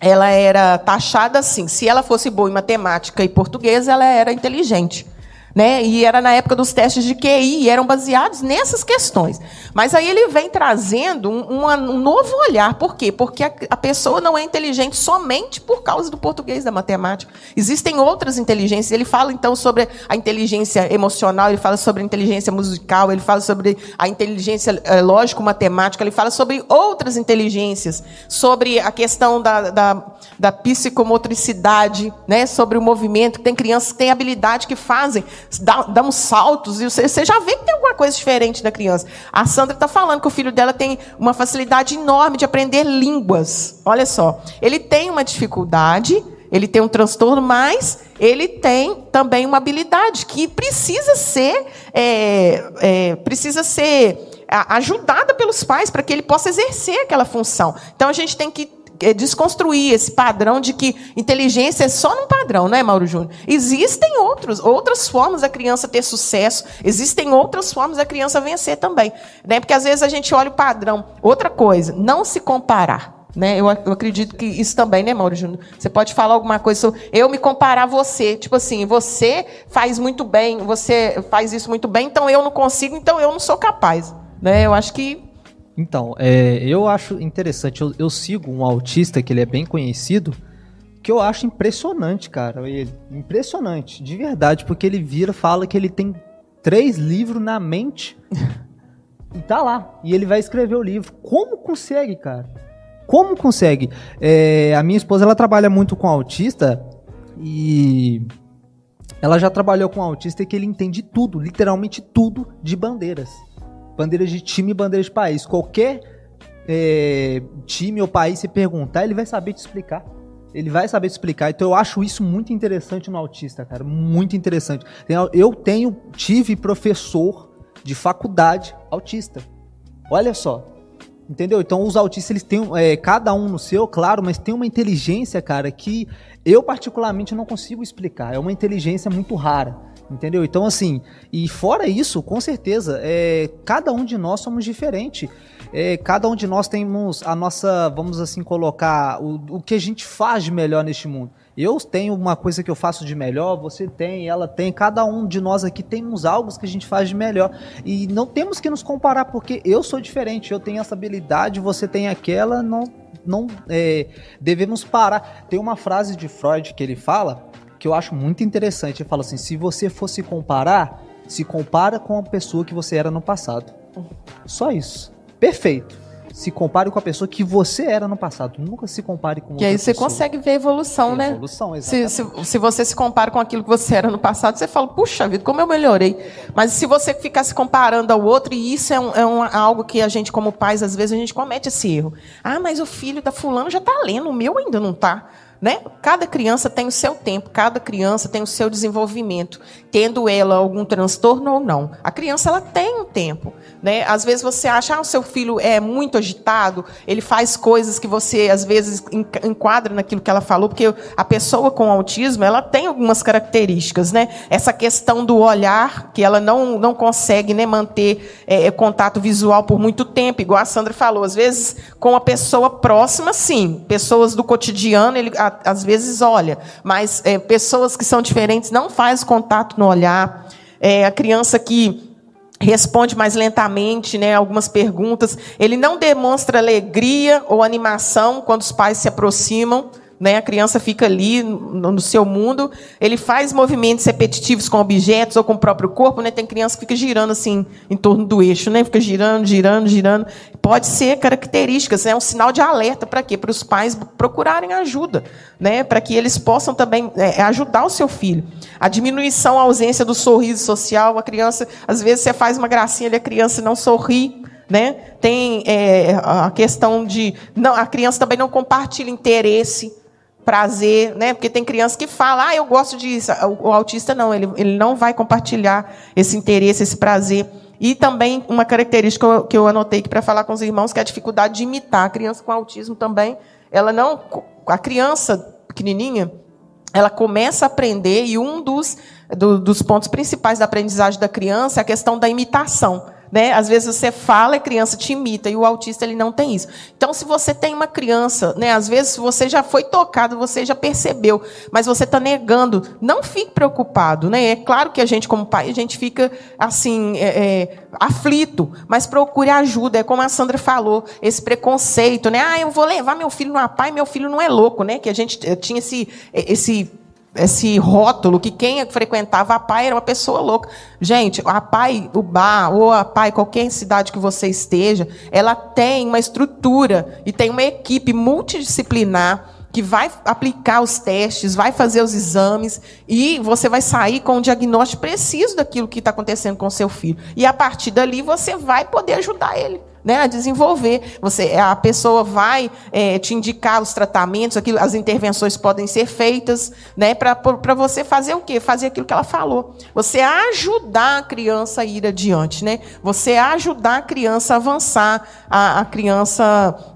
ela era taxada assim. Se ela fosse boa em matemática e português, ela era inteligente. Né? E era na época dos testes de QI, eram baseados nessas questões. Mas aí ele vem trazendo um, uma, um novo olhar. Por quê? Porque a, a, pessoa não é inteligente somente por causa do português, da matemática. Existem outras inteligências. Ele fala, então, sobre a inteligência emocional, ele fala sobre a inteligência musical, ele fala sobre a inteligência é, lógico-matemática, ele fala sobre outras inteligências, sobre a questão da, da, da psicomotricidade, né? sobre o movimento. Tem crianças que têm habilidade que fazem dá, dá uns saltos, e você, você já vê que tem alguma coisa diferente da criança. A Sandra está falando que o filho dela tem uma facilidade enorme de aprender línguas. Olha só, ele tem uma dificuldade, ele tem um transtorno, mas ele tem também uma habilidade que precisa ser, é, é, precisa ser ajudada pelos pais para que ele possa exercer aquela função. Então a gente tem que desconstruir esse padrão de que inteligência é só num padrão, não é, Mauro Júnior? Existem outros, outras formas da criança ter sucesso, existem outras formas da criança vencer também. Né? Porque às vezes a gente olha o padrão. Outra coisa, não se comparar. Né? Eu, eu acredito que isso também, né, Mauro Júnior? Você pode falar alguma coisa sobre eu me comparar a você. Tipo assim, você faz muito bem, você faz isso muito bem, então eu não consigo, então eu não sou capaz. Né? Eu acho que então, é, eu acho interessante. Eu, eu, sigo um autista que ele é bem conhecido, que eu acho impressionante, cara. Ele, impressionante, de verdade, porque ele vira, fala que ele tem três livros na mente e tá lá. E ele vai escrever o livro. Como consegue, cara? Como consegue? É, a minha esposa ela trabalha muito com autista e ela já trabalhou com autista que ele entende tudo, literalmente tudo de bandeiras bandeira de time e bandeira de país. Qualquer é, time ou país se perguntar, ele vai saber te explicar. Ele vai saber te explicar. Então eu acho isso muito interessante no autista, cara. Muito interessante. Eu tenho, tive professor de faculdade autista. Olha só. Entendeu? Então os autistas, eles têm é, cada um no seu, claro, mas tem uma inteligência, cara, que eu particularmente não consigo explicar. É uma inteligência muito rara. Entendeu? Então, assim, e fora isso, com certeza, é, cada um de nós somos diferente. É, cada um de nós temos a nossa, vamos assim colocar, o, o que a gente faz de melhor neste mundo. Eu tenho uma coisa que eu faço de melhor, você tem, ela tem, cada um de nós aqui temos algo que a gente faz de melhor. E não temos que nos comparar, porque eu sou diferente, eu tenho essa habilidade, você tem aquela, não, não é, devemos parar. Tem uma frase de Freud que ele fala que eu acho muito interessante. Ele fala assim: se você fosse comparar, se compara com a pessoa que você era no passado. Só isso. Perfeito. Se compare com a pessoa que você era no passado. Nunca se compare com outra E aí você pessoa. consegue ver evolução, né? Evolução, exatamente. Se, se, se, você se compara com aquilo que você era no passado, você fala, puxa vida, como eu melhorei. Mas se você ficar se comparando ao outro, e isso é, um, é um, algo que a gente, como pais, às vezes a gente comete esse erro. Ah, mas o filho da fulano já está lendo, o meu ainda não está. Né? Cada criança tem o seu tempo, cada criança tem o seu desenvolvimento, tendo ela algum transtorno ou não. A criança ela tem um tempo. Né? Às vezes você acha, ah, o seu filho é muito agitado, ele faz coisas que você, às vezes, enquadra naquilo que ela falou, porque a pessoa com autismo, ela tem algumas características. Né? Essa questão do olhar, que ela não, não consegue né, manter é, contato visual por muito tempo, igual a Sandra falou. Às vezes, com a pessoa próxima, sim. Pessoas do cotidiano, ele às vezes olha, mas é, pessoas que são diferentes não faz contato no olhar. É, a criança que responde mais lentamente, né, algumas perguntas. Ele não demonstra alegria ou animação quando os pais se aproximam. Né? A criança fica ali no, seu mundo, ele faz movimentos repetitivos com objetos ou com o próprio corpo, né? Tem criança que fica girando assim em torno do eixo, né? Fica girando, girando, girando. Pode ser características, é né? um sinal de alerta para quê? Para os pais procurarem ajuda, né? Para que eles possam também é, ajudar o seu filho. A diminuição, a ausência do sorriso social, a criança, às vezes você faz uma gracinha e a criança não sorri, né? Tem é, a questão de não, a criança também não compartilha interesse prazer, né? Porque tem criança que fala, ah, eu gosto disso. O, autista não, ele, ele não vai compartilhar esse interesse, esse prazer. E também uma característica que eu, que eu anotei para falar com os irmãos, que é a dificuldade de imitar. A criança com autismo também, ela não. A criança pequenininha, ela começa a aprender, e um dos, do, dos pontos principais da aprendizagem da criança é a questão da imitação. Né? Às vezes você fala, a criança te imita, e o autista ele não tem isso. Então, se você tem uma criança, né, às vezes você já foi tocado, você já percebeu, mas você está negando, não fique preocupado. Né? É claro que a gente, como pai, a gente fica assim, é, é, aflito, mas procure ajuda. É como a Sandra falou, esse preconceito, né? Ah, eu vou levar meu filho no pai, meu filho não é louco, né? Que a gente eh, tinha esse, esse esse rótulo que quem frequentava a PAI era uma pessoa louca. Gente, a PAI, o bar, ou a PAI, qualquer cidade que você esteja, ela tem uma estrutura e tem uma equipe multidisciplinar que vai aplicar os testes, vai fazer os exames e você vai sair com um diagnóstico preciso daquilo que está acontecendo com o seu filho. E a partir dali você vai poder ajudar ele né, a desenvolver. Você, a pessoa vai é, te indicar os tratamentos, aquilo, as intervenções podem ser feitas, né, para você fazer o quê? Fazer aquilo que ela falou. Você ajudar a criança a ir adiante, né? Você ajudar a criança a avançar, a, a criança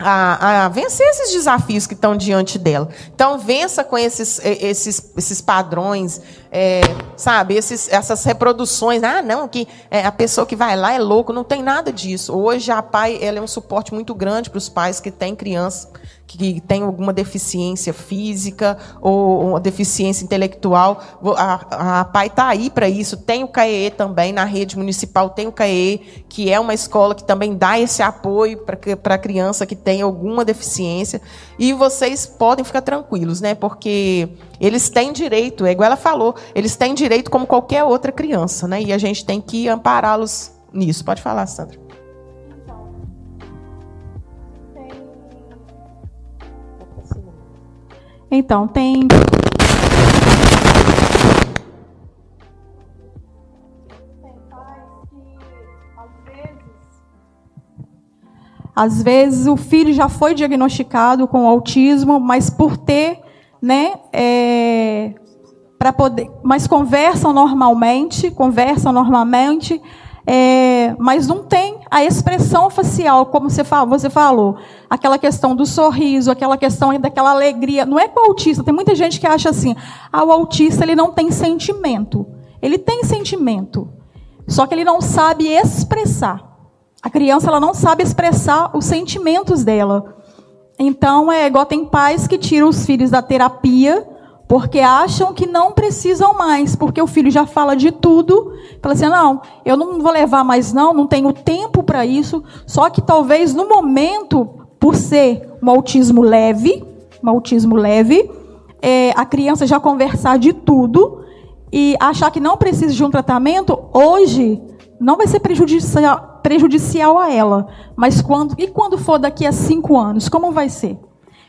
a, a, vencer esses desafios que estão diante dela. Então, vença com esses, esses, esses padrões, é, sabe, esses, essas reproduções. Ah, não, que é, a pessoa que vai lá é louco. Não tem nada disso. Hoje, a PAI ela é um suporte muito grande para os pais que têm crianças que tem alguma deficiência física ou uma deficiência intelectual. A, a PAI está aí para isso. Tem o CAEE também, na rede municipal tem o CAEE, que é uma escola que também dá esse apoio para a criança que tem alguma deficiência. E vocês podem ficar tranquilos, né? Porque eles têm direito, é igual ela falou, eles têm direito como qualquer outra criança, né? E a gente tem que ampará-los nisso. Pode falar, Sandra. Então, tem. Às vezes o filho já foi diagnosticado com autismo, mas por ter, né, é, para poder, mas conversam normalmente, conversam normalmente, é, mas não tem a expressão facial, como você, você falou. Aquela questão do sorriso, aquela questão daquela alegria. Não é com o autista. Tem muita gente que acha assim: ah, o autista ele não tem sentimento. Ele tem sentimento, só que ele não sabe expressar. A criança ela não sabe expressar os sentimentos dela. Então, é igual tem pais que tiram os filhos da terapia porque acham que não precisam mais, porque o filho já fala de tudo. Fala assim: não, eu não vou levar mais, não, não tenho tempo para isso. Só que talvez no momento, por ser um autismo leve, um autismo leve, é, a criança já conversar de tudo e achar que não precisa de um tratamento, hoje não vai ser prejudicial, prejudicial a ela. Mas quando e quando for daqui a cinco anos, como vai ser?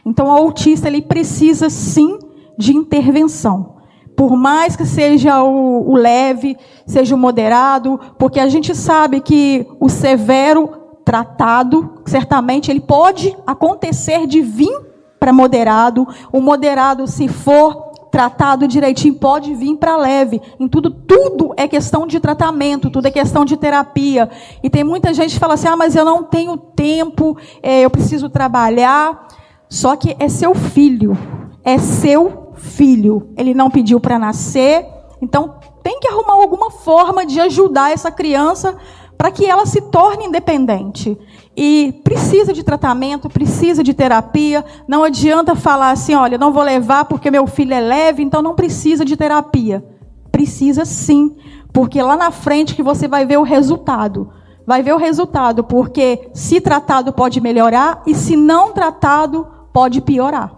Então, o autista ele precisa sim de intervenção. Por mais que seja o, o leve, seja o moderado, porque a gente sabe que o severo tratado, certamente ele pode acontecer de vir para moderado. O moderado, se for tratado direitinho, pode vir para leve. Em tudo, tudo é questão de tratamento, tudo é questão de terapia. E tem muita gente que fala assim: ah, mas eu não tenho tempo, é, eu preciso trabalhar. Só que é seu filho, é seu filho. Ele não pediu para nascer. Então, tem que arrumar alguma forma de ajudar essa criança para que ela se torne independente. E precisa de tratamento, precisa de terapia. Não adianta falar assim: olha, não vou levar porque meu filho é leve, então não precisa de terapia. Precisa sim, porque lá na frente que você vai ver o resultado. Vai ver o resultado, porque se tratado pode melhorar e se não tratado pode piorar.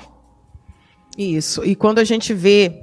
Isso. E quando a gente vê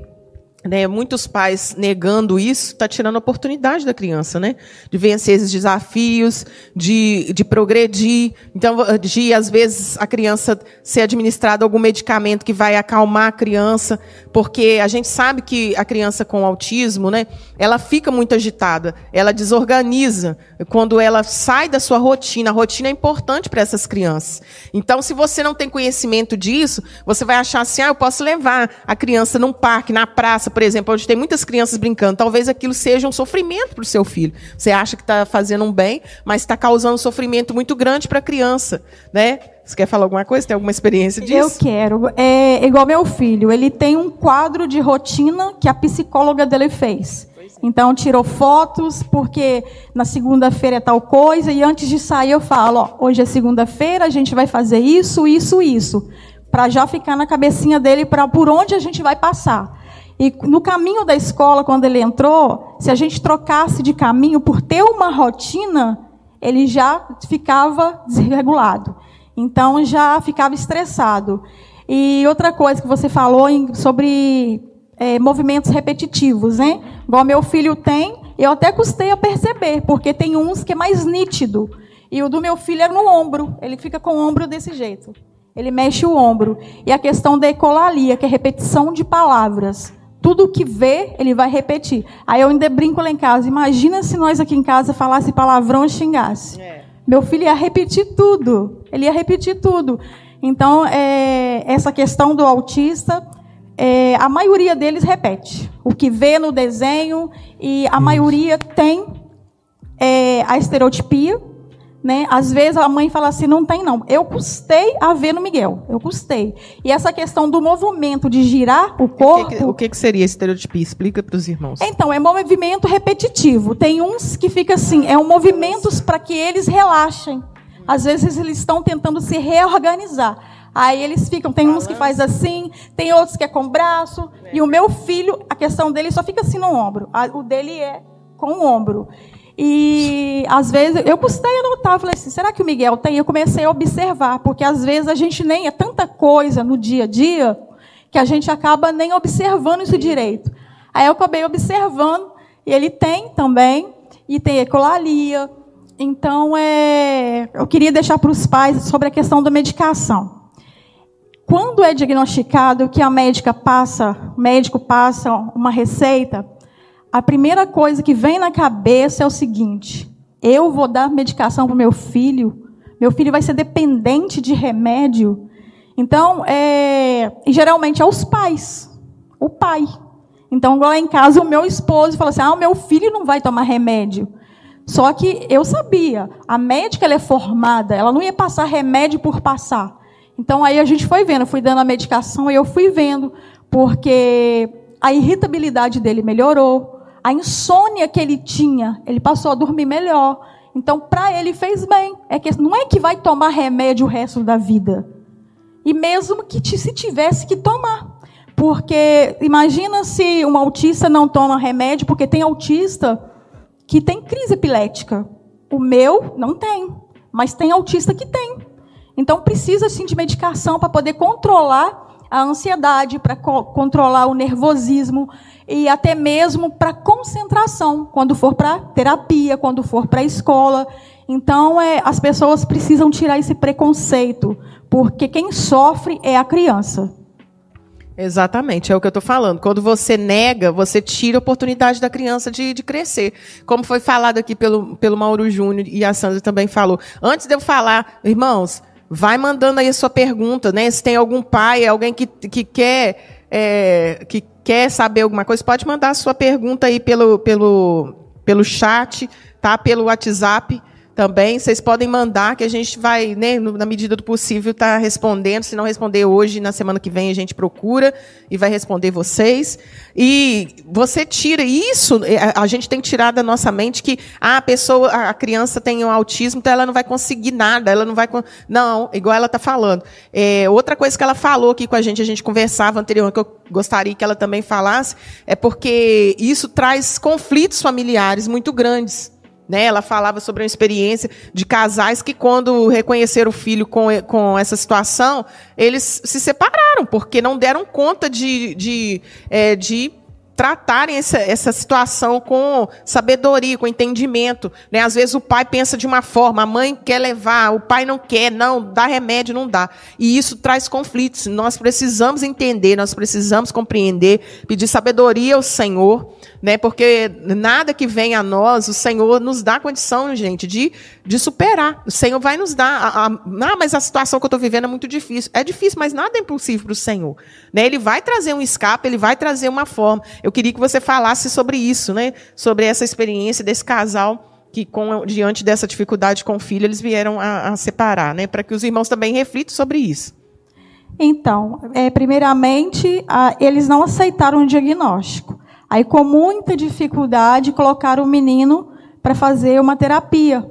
né, muitos pais negando isso, está tirando a oportunidade da criança, né? De vencer esses desafios, de, de progredir. Então, de, às vezes, a criança ser administrado algum medicamento que vai acalmar a criança, porque a gente sabe que a criança com autismo, né, ela fica muito agitada, ela desorganiza quando ela sai da sua rotina. A rotina é importante para essas crianças. Então, se você não tem conhecimento disso, você vai achar assim, ah, eu posso levar a criança num parque, na praça, por exemplo, onde tem muitas crianças brincando, talvez aquilo seja um sofrimento para o seu filho. Você acha que está fazendo um bem, mas está causando um sofrimento muito grande para a criança, né? Você quer falar alguma coisa? Tem alguma experiência disso? Eu quero. É igual meu filho. Ele tem um quadro de rotina que a psicóloga dele fez. Então, tirou fotos, porque na segunda-feira é tal coisa, e antes de sair eu falo, ó, hoje é segunda-feira, a gente vai fazer isso, isso, isso, para já ficar na cabecinha dele para por onde a gente vai passar. E no caminho da escola, quando ele entrou, se a gente trocasse de caminho por ter uma rotina, ele já ficava desregulado. Então já ficava estressado. E outra coisa que você falou sobre é, movimentos repetitivos, né? Igual meu filho tem, eu até custei a perceber, porque tem uns que é mais nítido. E o do meu filho é no ombro, ele fica com o ombro desse jeito. Ele mexe o ombro. E a questão da ecolalia, que é repetição de palavras. Tudo que vê, ele vai repetir. Aí eu ainda brinco lá em casa. Imagina se nós aqui em casa falasse palavrão e xingasse. É. Meu filho ia repetir tudo. Ele ia repetir tudo. Então, é, essa questão do autista, é, a maioria deles repete. O que vê no desenho, e a maioria tem é, a estereotipia, né? Às vezes a mãe fala assim, não tem não. Eu custei a ver no Miguel, eu custei. E essa questão do movimento de girar o corpo... O que, que, o que, que seria estereotipia? Explica para os irmãos. Então, é movimento repetitivo. Tem uns que fica assim, é um movimentos para que eles relaxem. Às vezes eles estão tentando se reorganizar. Aí eles ficam, tem uns que faz assim, tem outros que é com o braço. E o meu filho, a questão dele só fica assim no ombro. O dele é com o ombro. E às vezes eu custei a notar, falei assim, será que o Miguel tem? Eu comecei a observar, porque às vezes a gente nem é tanta coisa no dia a dia que a gente acaba nem observando isso direito. Aí eu acabei observando, e ele tem também, e tem ecolalia. Então, é, eu queria deixar para os pais sobre a questão da medicação. Quando é diagnosticado que a médica passa, o médico passa uma receita, a primeira coisa que vem na cabeça é o seguinte: eu vou dar medicação para o meu filho, meu filho vai ser dependente de remédio. Então, é, geralmente é os pais, o pai. Então, lá em casa, o meu esposo fala assim: ah, o meu filho não vai tomar remédio. Só que eu sabia, a médica ela é formada, ela não ia passar remédio por passar. Então, aí a gente foi vendo, fui dando a medicação e eu fui vendo, porque a irritabilidade dele melhorou, a insônia que ele tinha, ele passou a dormir melhor. Então, para ele fez bem. É que não é que vai tomar remédio o resto da vida. E mesmo que se tivesse que tomar. Porque imagina se um autista não toma remédio, porque tem autista que tem crise epilética. O meu não tem, mas tem autista que tem. Então precisa sim de medicação para poder controlar a ansiedade, para co controlar o nervosismo e até mesmo para concentração, quando for para terapia, quando for para a escola. Então, é, as pessoas precisam tirar esse preconceito, porque quem sofre é a criança. Exatamente, é o que eu estou falando. Quando você nega, você tira a oportunidade da criança de, de crescer. Como foi falado aqui pelo, pelo Mauro Júnior e a Sandra também falou. Antes de eu falar, irmãos, vai mandando aí a sua pergunta, né? Se tem algum pai, alguém que, que quer. É, que quer saber alguma coisa, pode mandar a sua pergunta aí pelo, pelo, pelo chat, tá? Pelo WhatsApp também. Vocês podem mandar, que a gente vai, né, na medida do possível, estar tá respondendo. Se não responder hoje, na semana que vem a gente procura e vai responder vocês. E você tira isso, é, a gente tem que tirar da nossa mente que ah, a pessoa, a criança tem um autismo, então ela não vai conseguir nada, ela não vai. Não, igual ela está falando. É, outra coisa que ela falou aqui com a gente, a gente conversava anteriormente, que eu gostaria que ela também falasse, é porque isso traz conflitos familiares muito grandes. Né? Ela falava sobre uma experiência de casais que, quando reconheceram o filho com, com essa situação, eles se separaram, porque não deram conta de, de, é, de tratarem essa, essa situação com sabedoria, com entendimento. Né? Às vezes o pai pensa de uma forma, a mãe quer levar, o pai não quer, não, dá remédio, não dá. E isso traz conflitos. Nós precisamos entender, nós precisamos compreender, pedir sabedoria ao Senhor, né? porque nada que vem a nós, o Senhor nos dá condição, gente, de, de superar. O Senhor vai nos dar. A, a, ah, mas a situação que eu estou vivendo é muito difícil. É difícil, mas nada é impossível para o Senhor. Né? Ele vai trazer um escape, ele vai trazer uma forma. Eu queria que você falasse sobre isso, né? Sobre essa experiência desse casal que, com, diante dessa dificuldade com o filho, eles vieram a, a separar, né? Para que os irmãos também reflitam sobre isso. Então, é, primeiramente, a, eles não aceitaram o diagnóstico. Aí, com muita dificuldade, colocaram o menino para fazer uma terapia,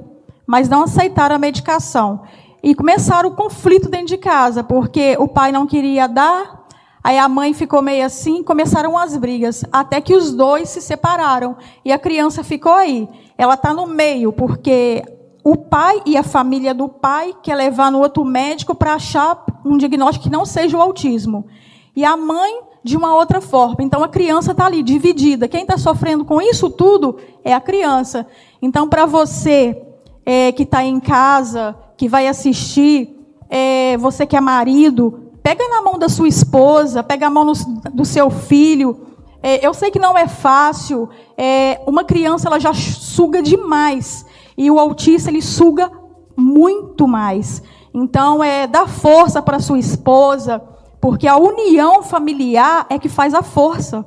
mas não aceitaram a medicação. E começaram o conflito dentro de casa, porque o pai não queria dar, aí a mãe ficou meio assim, começaram as brigas, até que os dois se separaram e a criança ficou aí. Ela está no meio, porque o pai e a família do pai quer levar no outro médico para achar um diagnóstico que não seja o autismo. E a mãe de uma outra forma. Então a criança está ali dividida. Quem está sofrendo com isso tudo é a criança. Então, para você é, que está em casa, que vai assistir, é, você que é marido, pega na mão da sua esposa, pega a mão no, do seu filho. É, eu sei que não é fácil. É, uma criança ela já suga demais e o autista ele suga muito mais. Então, é dar força para sua esposa, porque a união familiar é que faz a força.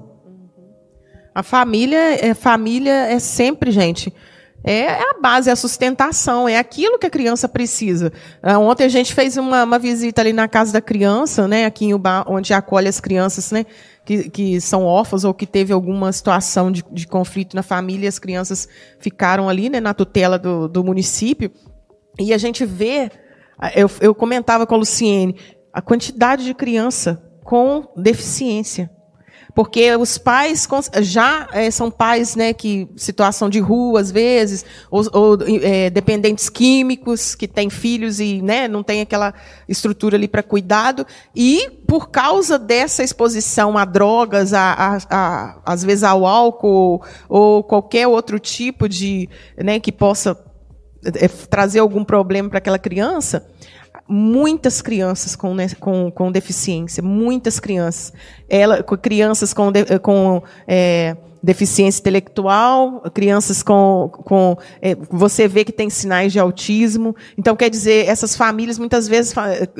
A família é família é sempre, gente. É a base, é a sustentação, é aquilo que a criança precisa. Ah, ontem a gente fez uma, uma, visita ali na casa da criança, né, aqui em Uba, onde acolhe as crianças, né, que, que são órfãos ou que teve alguma situação de, de conflito na família, as crianças ficaram ali, né, na tutela do, do município. E a gente vê, eu, eu comentava com a Luciene, a quantidade de criança com deficiência. Porque os pais já é, são pais, né, que situação de rua às vezes, ou, ou é, dependentes químicos que têm filhos e, né, não tem aquela estrutura ali para cuidado e por causa dessa exposição a drogas, a, a, a, às vezes ao álcool ou qualquer outro tipo de, né, que possa é, trazer algum problema para aquela criança, muitas crianças com, né, com, com deficiência, muitas crianças. Ela, crianças com, com é, deficiência intelectual, crianças com. com é, você vê que tem sinais de autismo. Então, quer dizer, essas famílias, muitas vezes,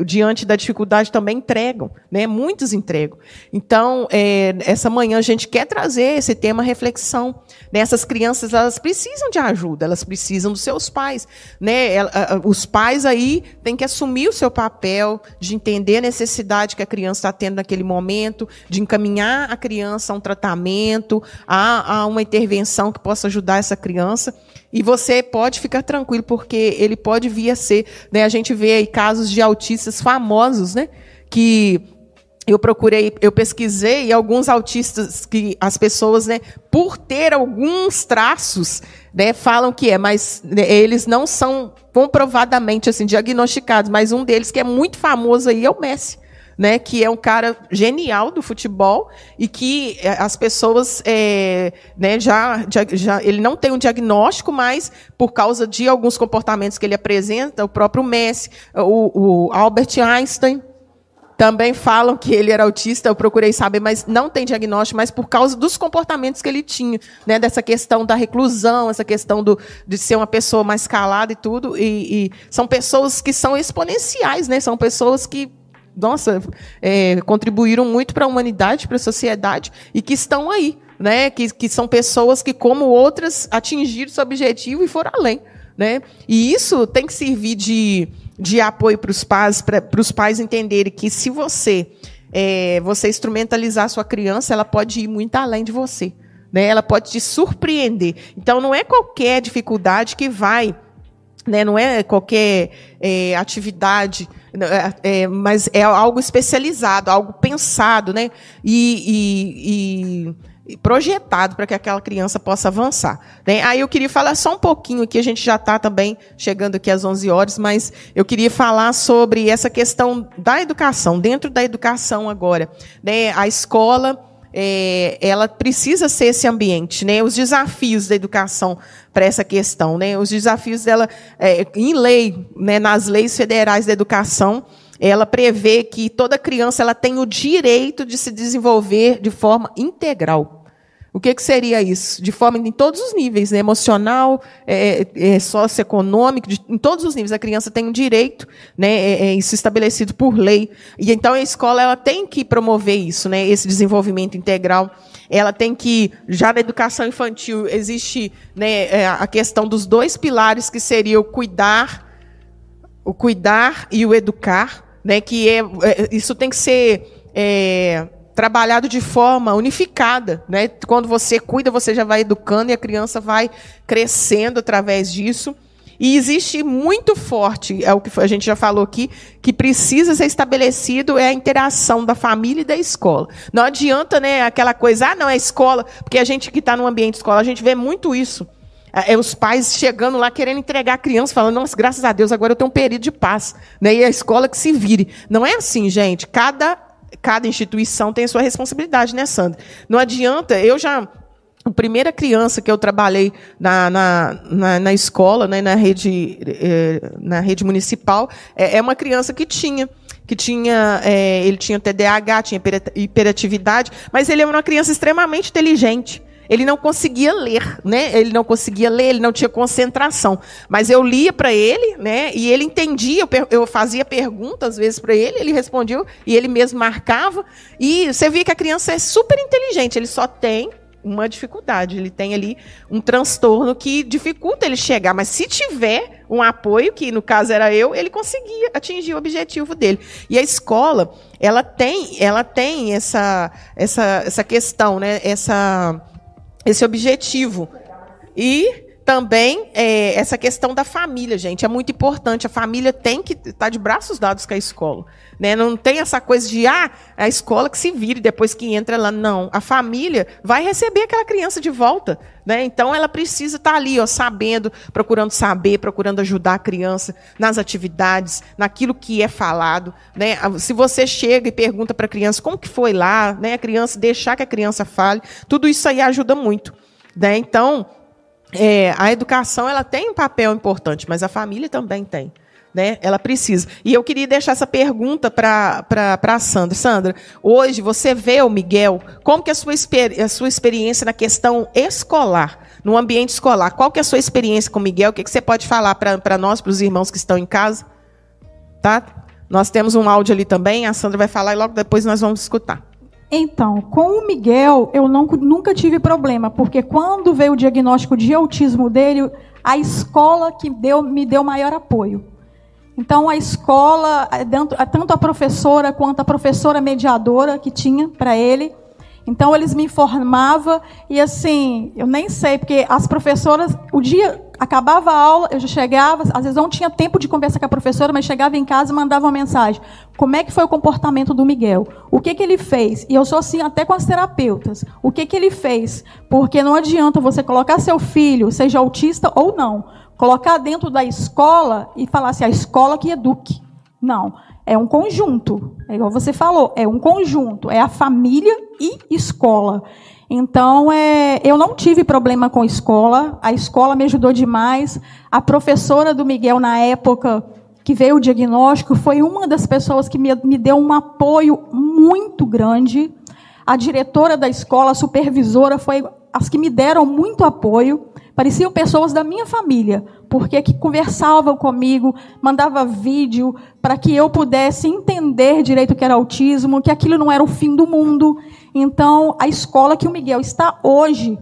diante da dificuldade, também entregam. Né? Muitos entregam. Então, é, essa manhã a gente quer trazer esse tema reflexão. Né? Essas crianças elas precisam de ajuda, elas precisam dos seus pais. Né? Os pais aí têm que assumir o seu papel de entender a necessidade que a criança está tendo naquele momento, de encaminhar a criança a um tratamento, há, há uma intervenção que possa ajudar essa criança. E você pode ficar tranquilo, porque ele pode vir a ser. Né, a gente vê aí casos de autistas famosos, né? Que eu procurei, eu pesquisei, e alguns autistas que as pessoas, né, por ter alguns traços, né, falam que é, mas né, eles não são comprovadamente assim diagnosticados, mas um deles que é muito famoso aí é o Messi né, que é um cara genial do futebol e que é, as pessoas é, né, já, já, ele não tem um diagnóstico, mas por causa de alguns comportamentos que ele apresenta, o próprio Messi, o, o Albert Einstein também falam que ele era autista, eu procurei saber, mas não tem diagnóstico, mas por causa dos comportamentos que ele tinha, né, dessa questão da reclusão, essa questão do, de ser uma pessoa mais calada e tudo, e, e são pessoas que são exponenciais, né, são pessoas que nossa, é, contribuíram muito para a humanidade, para a sociedade, e que estão aí, né? Que, que são pessoas que, como outras, atingiram seu objetivo e foram além. Né? E isso tem que servir de, de apoio para os pais, para os pais entenderem que se você é, você instrumentalizar a sua criança, ela pode ir muito além de você. Né? Ela pode te surpreender. Então, não é qualquer dificuldade que vai, né? não é qualquer é, atividade é, é, mas é algo especializado, algo pensado, né? E, e, e projetado para que aquela criança possa avançar. Né? Aí eu queria falar só um pouquinho aqui, a gente já está também chegando aqui às 11 horas, mas eu queria falar sobre essa questão da educação, dentro da educação agora. Né? A escola é, ela precisa ser esse ambiente, né? Os desafios da educação para essa questão, né? Os desafios dela é, em lei, né? Nas leis federais da educação, ela prevê que toda criança ela tem o direito de se desenvolver de forma integral. O que, que seria isso? De forma em todos os níveis, né? emocional, é, é, socioeconômico, de, em todos os níveis. A criança tem um direito, né? É, é, isso estabelecido por lei. E então a escola ela tem que promover isso, né? esse desenvolvimento integral. Ela tem que, já na educação infantil, existe né, é, a questão dos dois pilares que seria o cuidar, o cuidar e o educar, né? que é, é isso tem que ser trabalhado de forma unificada. Né? Quando você cuida, você já vai educando e a criança vai crescendo através disso. E existe muito forte, é o que a gente já falou aqui, que precisa ser estabelecido é a interação da família e da escola. Não adianta, né, aquela coisa, ah, não, é escola, porque a gente que está no ambiente escola, a gente vê muito isso. É, é os pais chegando lá querendo entregar a criança, falando, nossa, graças a Deus, agora eu tenho um período de paz. Né? E a escola que se vire. Não é assim, gente. Cada, cada instituição tem a sua responsabilidade, né, Sandra? Não adianta, eu já a primeira criança que eu trabalhei na, na, na, na escola, né, na, rede, eh, na rede municipal, é, é, uma criança que tinha que tinha é, ele tinha TDAH, tinha hiperatividade, mas ele era uma criança extremamente inteligente. Ele não conseguia ler, né? Ele não conseguia ler, ele não tinha concentração. Mas eu lia para ele, né? E ele entendia. Eu, fazia perguntas às vezes para ele, ele respondia e ele mesmo marcava. E você via que a criança é super inteligente. Ele só tem uma dificuldade. Ele tem ali um transtorno que dificulta ele chegar. Mas se tiver um apoio, que no caso era eu, ele conseguia atingir o objetivo dele. E a escola, ela tem, ela tem essa, essa, essa questão, né? Essa, esse objetivo. E também é, essa questão da família, gente, é muito importante. A família tem que estar tá de braços dados com a escola. Né? Não tem essa coisa de, ah, a escola que se vire depois que entra lá. Não. A família vai receber aquela criança de volta. Né? Então, ela precisa estar tá ali, ó, sabendo, procurando saber, procurando ajudar a criança nas atividades, naquilo que é falado. Né? Se você chega e pergunta para a criança como que foi lá, né? a criança deixar que a criança fale, tudo isso aí ajuda muito. Né? Então, é, a educação ela tem um papel importante, mas a família também tem. Né? Ela precisa. E eu queria deixar essa pergunta para a Sandra. Sandra, hoje você vê o Miguel, como que a sua, a sua experiência na questão escolar, no ambiente escolar? Qual que é a sua experiência com o Miguel? O que, que você pode falar para nós, para os irmãos que estão em casa? Tá? Nós temos um áudio ali também, a Sandra vai falar e logo depois nós vamos escutar. Então, com o Miguel, eu não, nunca tive problema, porque quando veio o diagnóstico de autismo dele, a escola que deu, me deu maior apoio. Então, a escola, tanto a professora quanto a professora mediadora que tinha para ele, então eles me informavam e assim, eu nem sei, porque as professoras, o dia acabava a aula, eu já chegava, às vezes não tinha tempo de conversar com a professora, mas chegava em casa e mandava uma mensagem. Como é que foi o comportamento do Miguel? O que, que ele fez? E eu sou assim até com as terapeutas. O que, que ele fez? Porque não adianta você colocar seu filho, seja autista ou não, colocar dentro da escola e falar assim, a escola que eduque. Não. É um conjunto. É igual você falou, é um conjunto. É a família e escola. Então, é, eu não tive problema com escola. A escola me ajudou demais. A professora do Miguel, na época que veio o diagnóstico, foi uma das pessoas que me, me deu um apoio muito grande. A diretora da escola, a supervisora, foi as que me deram muito apoio. Pareciam pessoas da minha família, porque que conversavam comigo, mandava vídeo para que eu pudesse entender direito o que era autismo, que aquilo não era o fim do mundo. Então, a escola que o Miguel está hoje,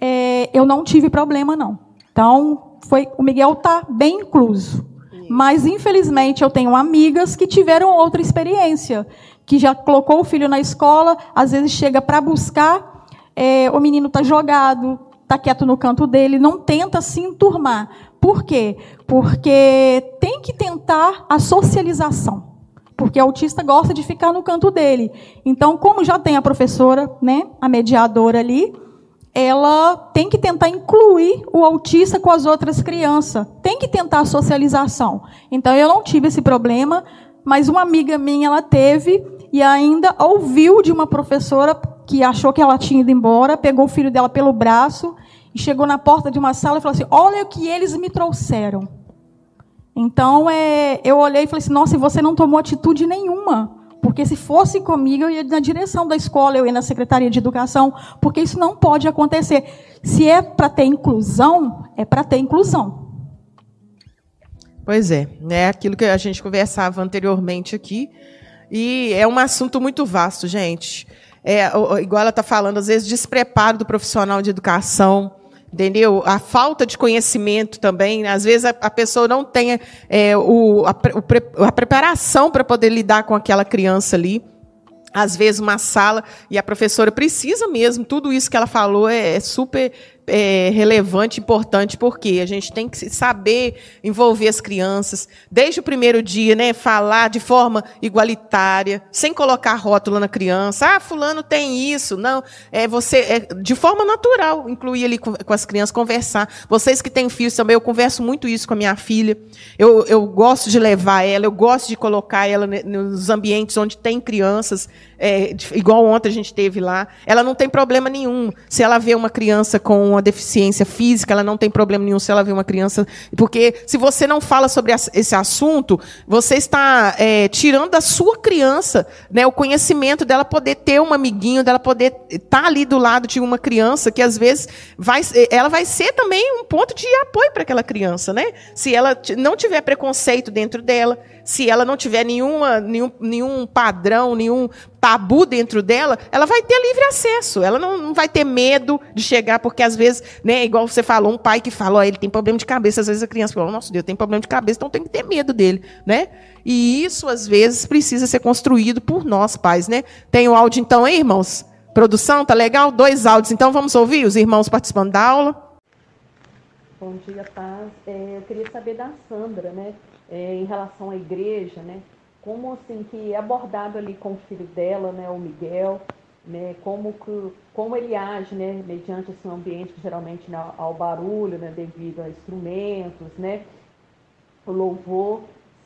é, eu não tive problema não. Então, foi o Miguel está bem incluso. Mas infelizmente eu tenho amigas que tiveram outra experiência, que já colocou o filho na escola, às vezes chega para buscar, é, o menino está jogado, está quieto no canto dele, não tenta se enturmar. Por quê? Porque tem que tentar a socialização. Porque o autista gosta de ficar no canto dele. Então, como já tem a professora, né, a mediadora ali, ela tem que tentar incluir o autista com as outras crianças. Tem que tentar a socialização. Então, eu não tive esse problema, mas uma amiga minha ela teve e ainda ouviu de uma professora que achou que ela tinha ido embora, pegou o filho dela pelo braço e chegou na porta de uma sala e falou assim: Olha o que eles me trouxeram. Então é, eu olhei e falei assim: Nossa, você não tomou atitude nenhuma. Porque se fosse comigo, eu ia na direção da escola, eu ia na secretaria de educação, porque isso não pode acontecer. Se é para ter inclusão, é para ter inclusão. Pois é, é aquilo que a gente conversava anteriormente aqui. E é um assunto muito vasto, gente. É, igual ela está falando, às vezes, despreparo do profissional de educação, entendeu? A falta de conhecimento também, às vezes a, a pessoa não tem é, o, a, o, a preparação para poder lidar com aquela criança ali. às vezes uma sala e a professora precisa mesmo, tudo isso que ela falou é, é super é, relevante, importante, porque a gente tem que saber envolver as crianças desde o primeiro dia, né? Falar de forma igualitária, sem colocar rótulo na criança. Ah, fulano tem isso. Não, é você é, de forma natural incluir ali com, com, as crianças, conversar. Vocês que têm filhos também, eu converso muito isso com a minha filha. Eu, eu gosto de levar ela, eu gosto de colocar ela nos ambientes onde tem crianças, é, igual ontem a gente teve lá. Ela não tem problema nenhum se ela vê uma criança com uma deficiência física, ela não tem problema nenhum se ela vê uma criança. Porque se você não fala sobre esse assunto, você está é, tirando da sua criança né, o conhecimento dela poder ter um amiguinho, dela poder estar ali do lado de uma criança que às vezes vai, ela vai ser também um ponto de apoio para aquela criança, né? Se ela não tiver preconceito dentro dela se ela não tiver nenhuma, nenhum, nenhum padrão, nenhum tabu dentro dela, ela vai ter livre acesso. Ela não, não vai ter medo de chegar, porque às vezes, né, igual você falou, um pai que fala, oh, ele tem problema de cabeça, às vezes a criança fala, nossa Deus, tem problema de cabeça, então tem que ter medo dele, né? E isso, às vezes, precisa ser construído por nós, pais, né? Tem o áudio, então, aí, irmãos? Produção, tá legal? Dois áudios, então vamos ouvir os irmãos participando da aula. Bom dia, paz. É, eu queria saber da Sandra, né? É, em relação à igreja, né? Como assim que é abordado ali com o filho dela, né, o Miguel, né? Como como ele age, né, mediante esse ambiente que geralmente né, ao barulho, né, devido a instrumentos, né? O louvor,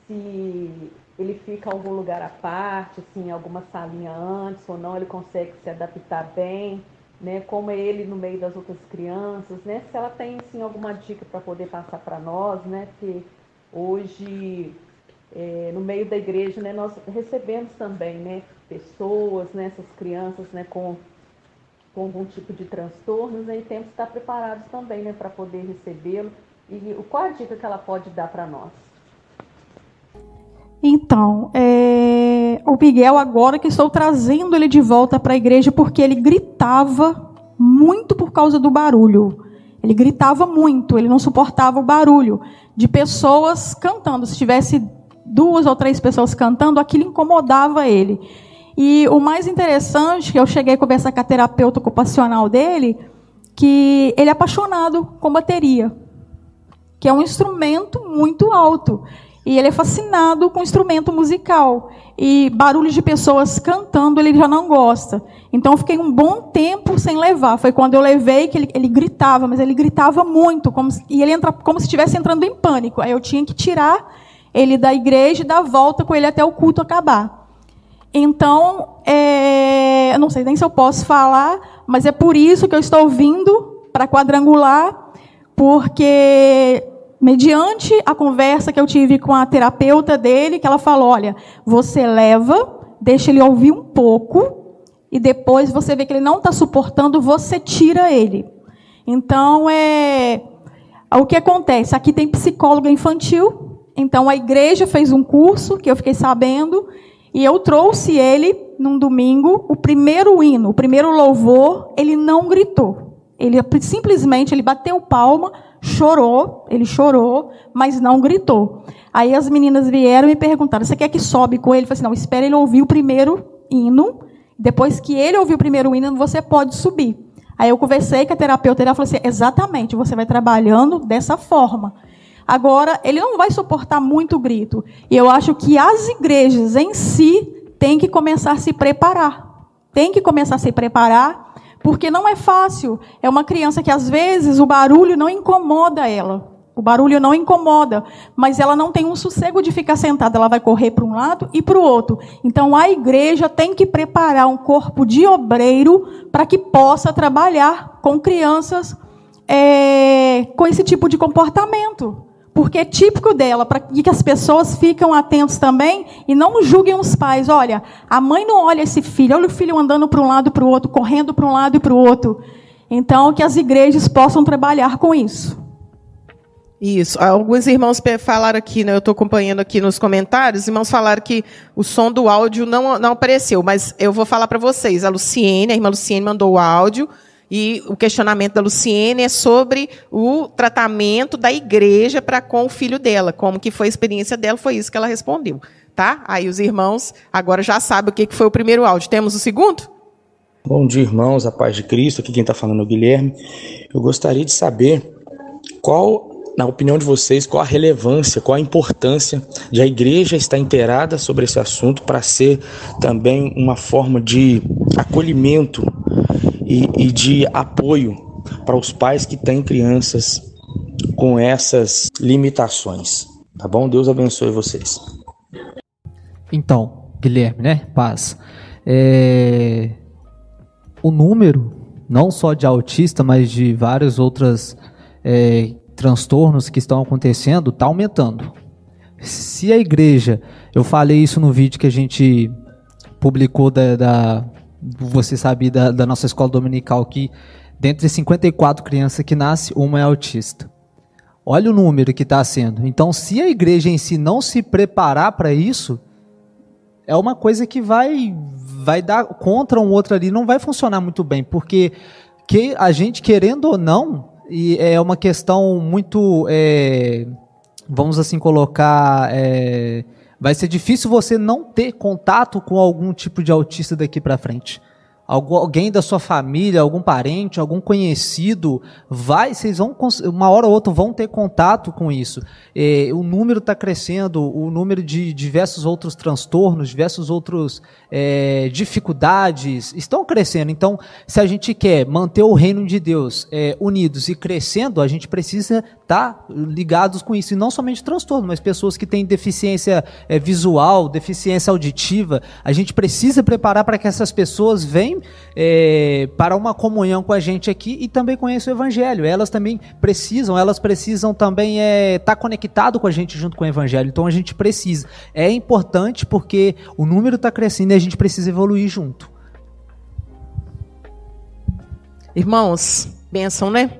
se ele fica em algum lugar à parte, assim, alguma salinha antes ou não, ele consegue se adaptar bem, né? Como é ele no meio das outras crianças, né? Se ela tem assim alguma dica para poder passar para nós, né? Que Hoje, é, no meio da igreja, né, nós recebemos também né, pessoas, né, essas crianças né, com, com algum tipo de transtornos, né, e temos que estar preparados também né, para poder recebê-lo. E qual a dica que ela pode dar para nós? Então, é, o Miguel, agora que estou trazendo ele de volta para a igreja, porque ele gritava muito por causa do barulho. Ele gritava muito, ele não suportava o barulho de pessoas cantando. Se tivesse duas ou três pessoas cantando, aquilo incomodava ele. E o mais interessante, que eu cheguei a conversar com a terapeuta ocupacional dele, que ele é apaixonado com bateria, que é um instrumento muito alto. E ele é fascinado com instrumento musical. E barulho de pessoas cantando ele já não gosta. Então eu fiquei um bom tempo sem levar. Foi quando eu levei que ele, ele gritava, mas ele gritava muito. Como se, e ele entra como se estivesse entrando em pânico. Aí eu tinha que tirar ele da igreja e dar volta com ele até o culto acabar. Então, é, eu não sei nem se eu posso falar, mas é por isso que eu estou vindo para quadrangular, porque mediante a conversa que eu tive com a terapeuta dele, que ela falou: olha, você leva, deixa ele ouvir um pouco, e depois você vê que ele não está suportando, você tira ele. Então, é. O que acontece? Aqui tem psicóloga infantil, então a igreja fez um curso que eu fiquei sabendo, e eu trouxe ele num domingo, o primeiro hino, o primeiro louvor, ele não gritou. Ele simplesmente ele bateu palma, chorou, ele chorou, mas não gritou. Aí as meninas vieram e perguntaram: "Você quer que sobe com ele?" Eu falei assim: "Não, espere ele ouvir o primeiro hino. Depois que ele ouvir o primeiro hino, você pode subir." Aí eu conversei com a terapeuta e ela falou assim: "Exatamente, você vai trabalhando dessa forma." Agora, ele não vai suportar muito grito. E eu acho que as igrejas em si têm que começar a se preparar. Tem que começar a se preparar porque não é fácil. É uma criança que às vezes o barulho não incomoda ela. O barulho não incomoda, mas ela não tem um sossego de ficar sentada, ela vai correr para um lado e para o outro. Então a igreja tem que preparar um corpo de obreiro para que possa trabalhar com crianças é, com esse tipo de comportamento porque é típico dela, para que as pessoas ficam atentos também e não julguem os pais. Olha, a mãe não olha esse filho, olha o filho andando para um lado para o outro, correndo para um lado e para o outro. Então, que as igrejas possam trabalhar com isso. Isso. Alguns irmãos falaram aqui, né, eu estou acompanhando aqui nos comentários, irmãos falaram que o som do áudio não, não apareceu, mas eu vou falar para vocês. A Luciene, a irmã Luciene mandou o áudio, e o questionamento da Luciene é sobre o tratamento da igreja para com o filho dela, como que foi a experiência dela, foi isso que ela respondeu. tá? Aí os irmãos agora já sabem o que foi o primeiro áudio. Temos o segundo? Bom dia, irmãos, a paz de Cristo. Aqui quem está falando é o Guilherme. Eu gostaria de saber qual, na opinião de vocês, qual a relevância, qual a importância de a igreja estar inteirada sobre esse assunto para ser também uma forma de acolhimento e, e de apoio para os pais que têm crianças com essas limitações. Tá bom? Deus abençoe vocês. Então, Guilherme, né? Paz. É... O número, não só de autista, mas de vários outros é, transtornos que estão acontecendo, está aumentando. Se a igreja, eu falei isso no vídeo que a gente publicou da, da você sabe, da, da nossa escola dominical, que dentre 54 crianças que nascem, uma é autista. Olha o número que está sendo. Então, se a igreja em si não se preparar para isso, é uma coisa que vai vai dar contra um outro ali, não vai funcionar muito bem, porque que a gente querendo ou não, e é uma questão muito, é, vamos assim colocar, é, vai ser difícil você não ter contato com algum tipo de autista daqui para frente alguém da sua família, algum parente, algum conhecido, vai, vocês vão, uma hora ou outra vão ter contato com isso. É, o número está crescendo, o número de diversos outros transtornos, diversos outros é, dificuldades estão crescendo. Então, se a gente quer manter o reino de Deus é, unidos e crescendo, a gente precisa estar tá ligados com isso. E não somente transtorno, mas pessoas que têm deficiência é, visual, deficiência auditiva. A gente precisa preparar para que essas pessoas venham é, para uma comunhão com a gente aqui e também conheçam o Evangelho. Elas também precisam, elas precisam também estar é, tá conectado com a gente junto com o Evangelho. Então a gente precisa. É importante porque o número está crescendo e a gente precisa evoluir junto. Irmãos, bênção, né?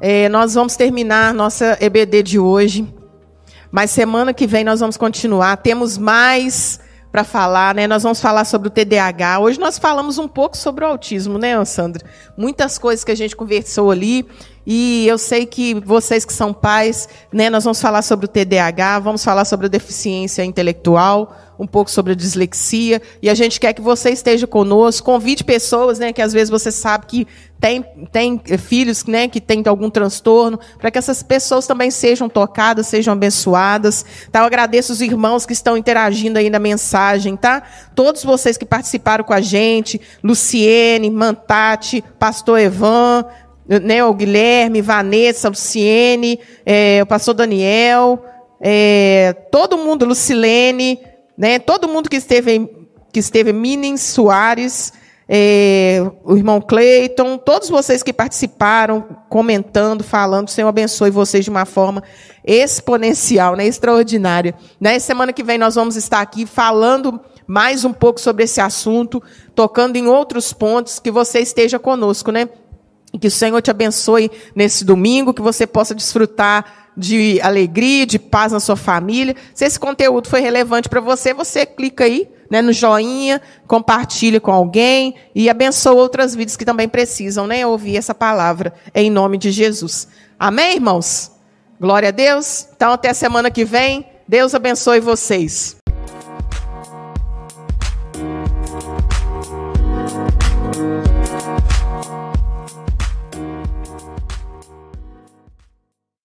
É, nós vamos terminar nossa EBD de hoje, mas semana que vem nós vamos continuar. Temos mais para falar, né? Nós vamos falar sobre o TDAH. Hoje nós falamos um pouco sobre o autismo, né, Sandra? Muitas coisas que a gente conversou ali. E eu sei que vocês que são pais, né, nós vamos falar sobre o TDAH, vamos falar sobre a deficiência intelectual, um pouco sobre a dislexia, e a gente quer que você esteja conosco, convide pessoas, né, que às vezes você sabe que tem, tem filhos né, que têm algum transtorno, para que essas pessoas também sejam tocadas, sejam abençoadas. Tá? Eu agradeço os irmãos que estão interagindo aí na mensagem, tá? Todos vocês que participaram com a gente, Luciene, Mantate, Pastor Evan, né, o Guilherme, Vanessa, Luciene, é, o pastor Daniel, é, todo mundo, Lucilene, né, todo mundo que esteve, que esteve, Minin Soares, é, o irmão Cleiton, todos vocês que participaram, comentando, falando, o Senhor abençoe vocês de uma forma exponencial, né, extraordinária. Né, semana que vem nós vamos estar aqui falando mais um pouco sobre esse assunto, tocando em outros pontos, que você esteja conosco, né? Que o Senhor te abençoe nesse domingo, que você possa desfrutar de alegria, de paz na sua família. Se esse conteúdo foi relevante para você, você clica aí né, no joinha, compartilha com alguém e abençoa outras vidas que também precisam né, ouvir essa palavra em nome de Jesus. Amém, irmãos? Glória a Deus. Então, até a semana que vem. Deus abençoe vocês.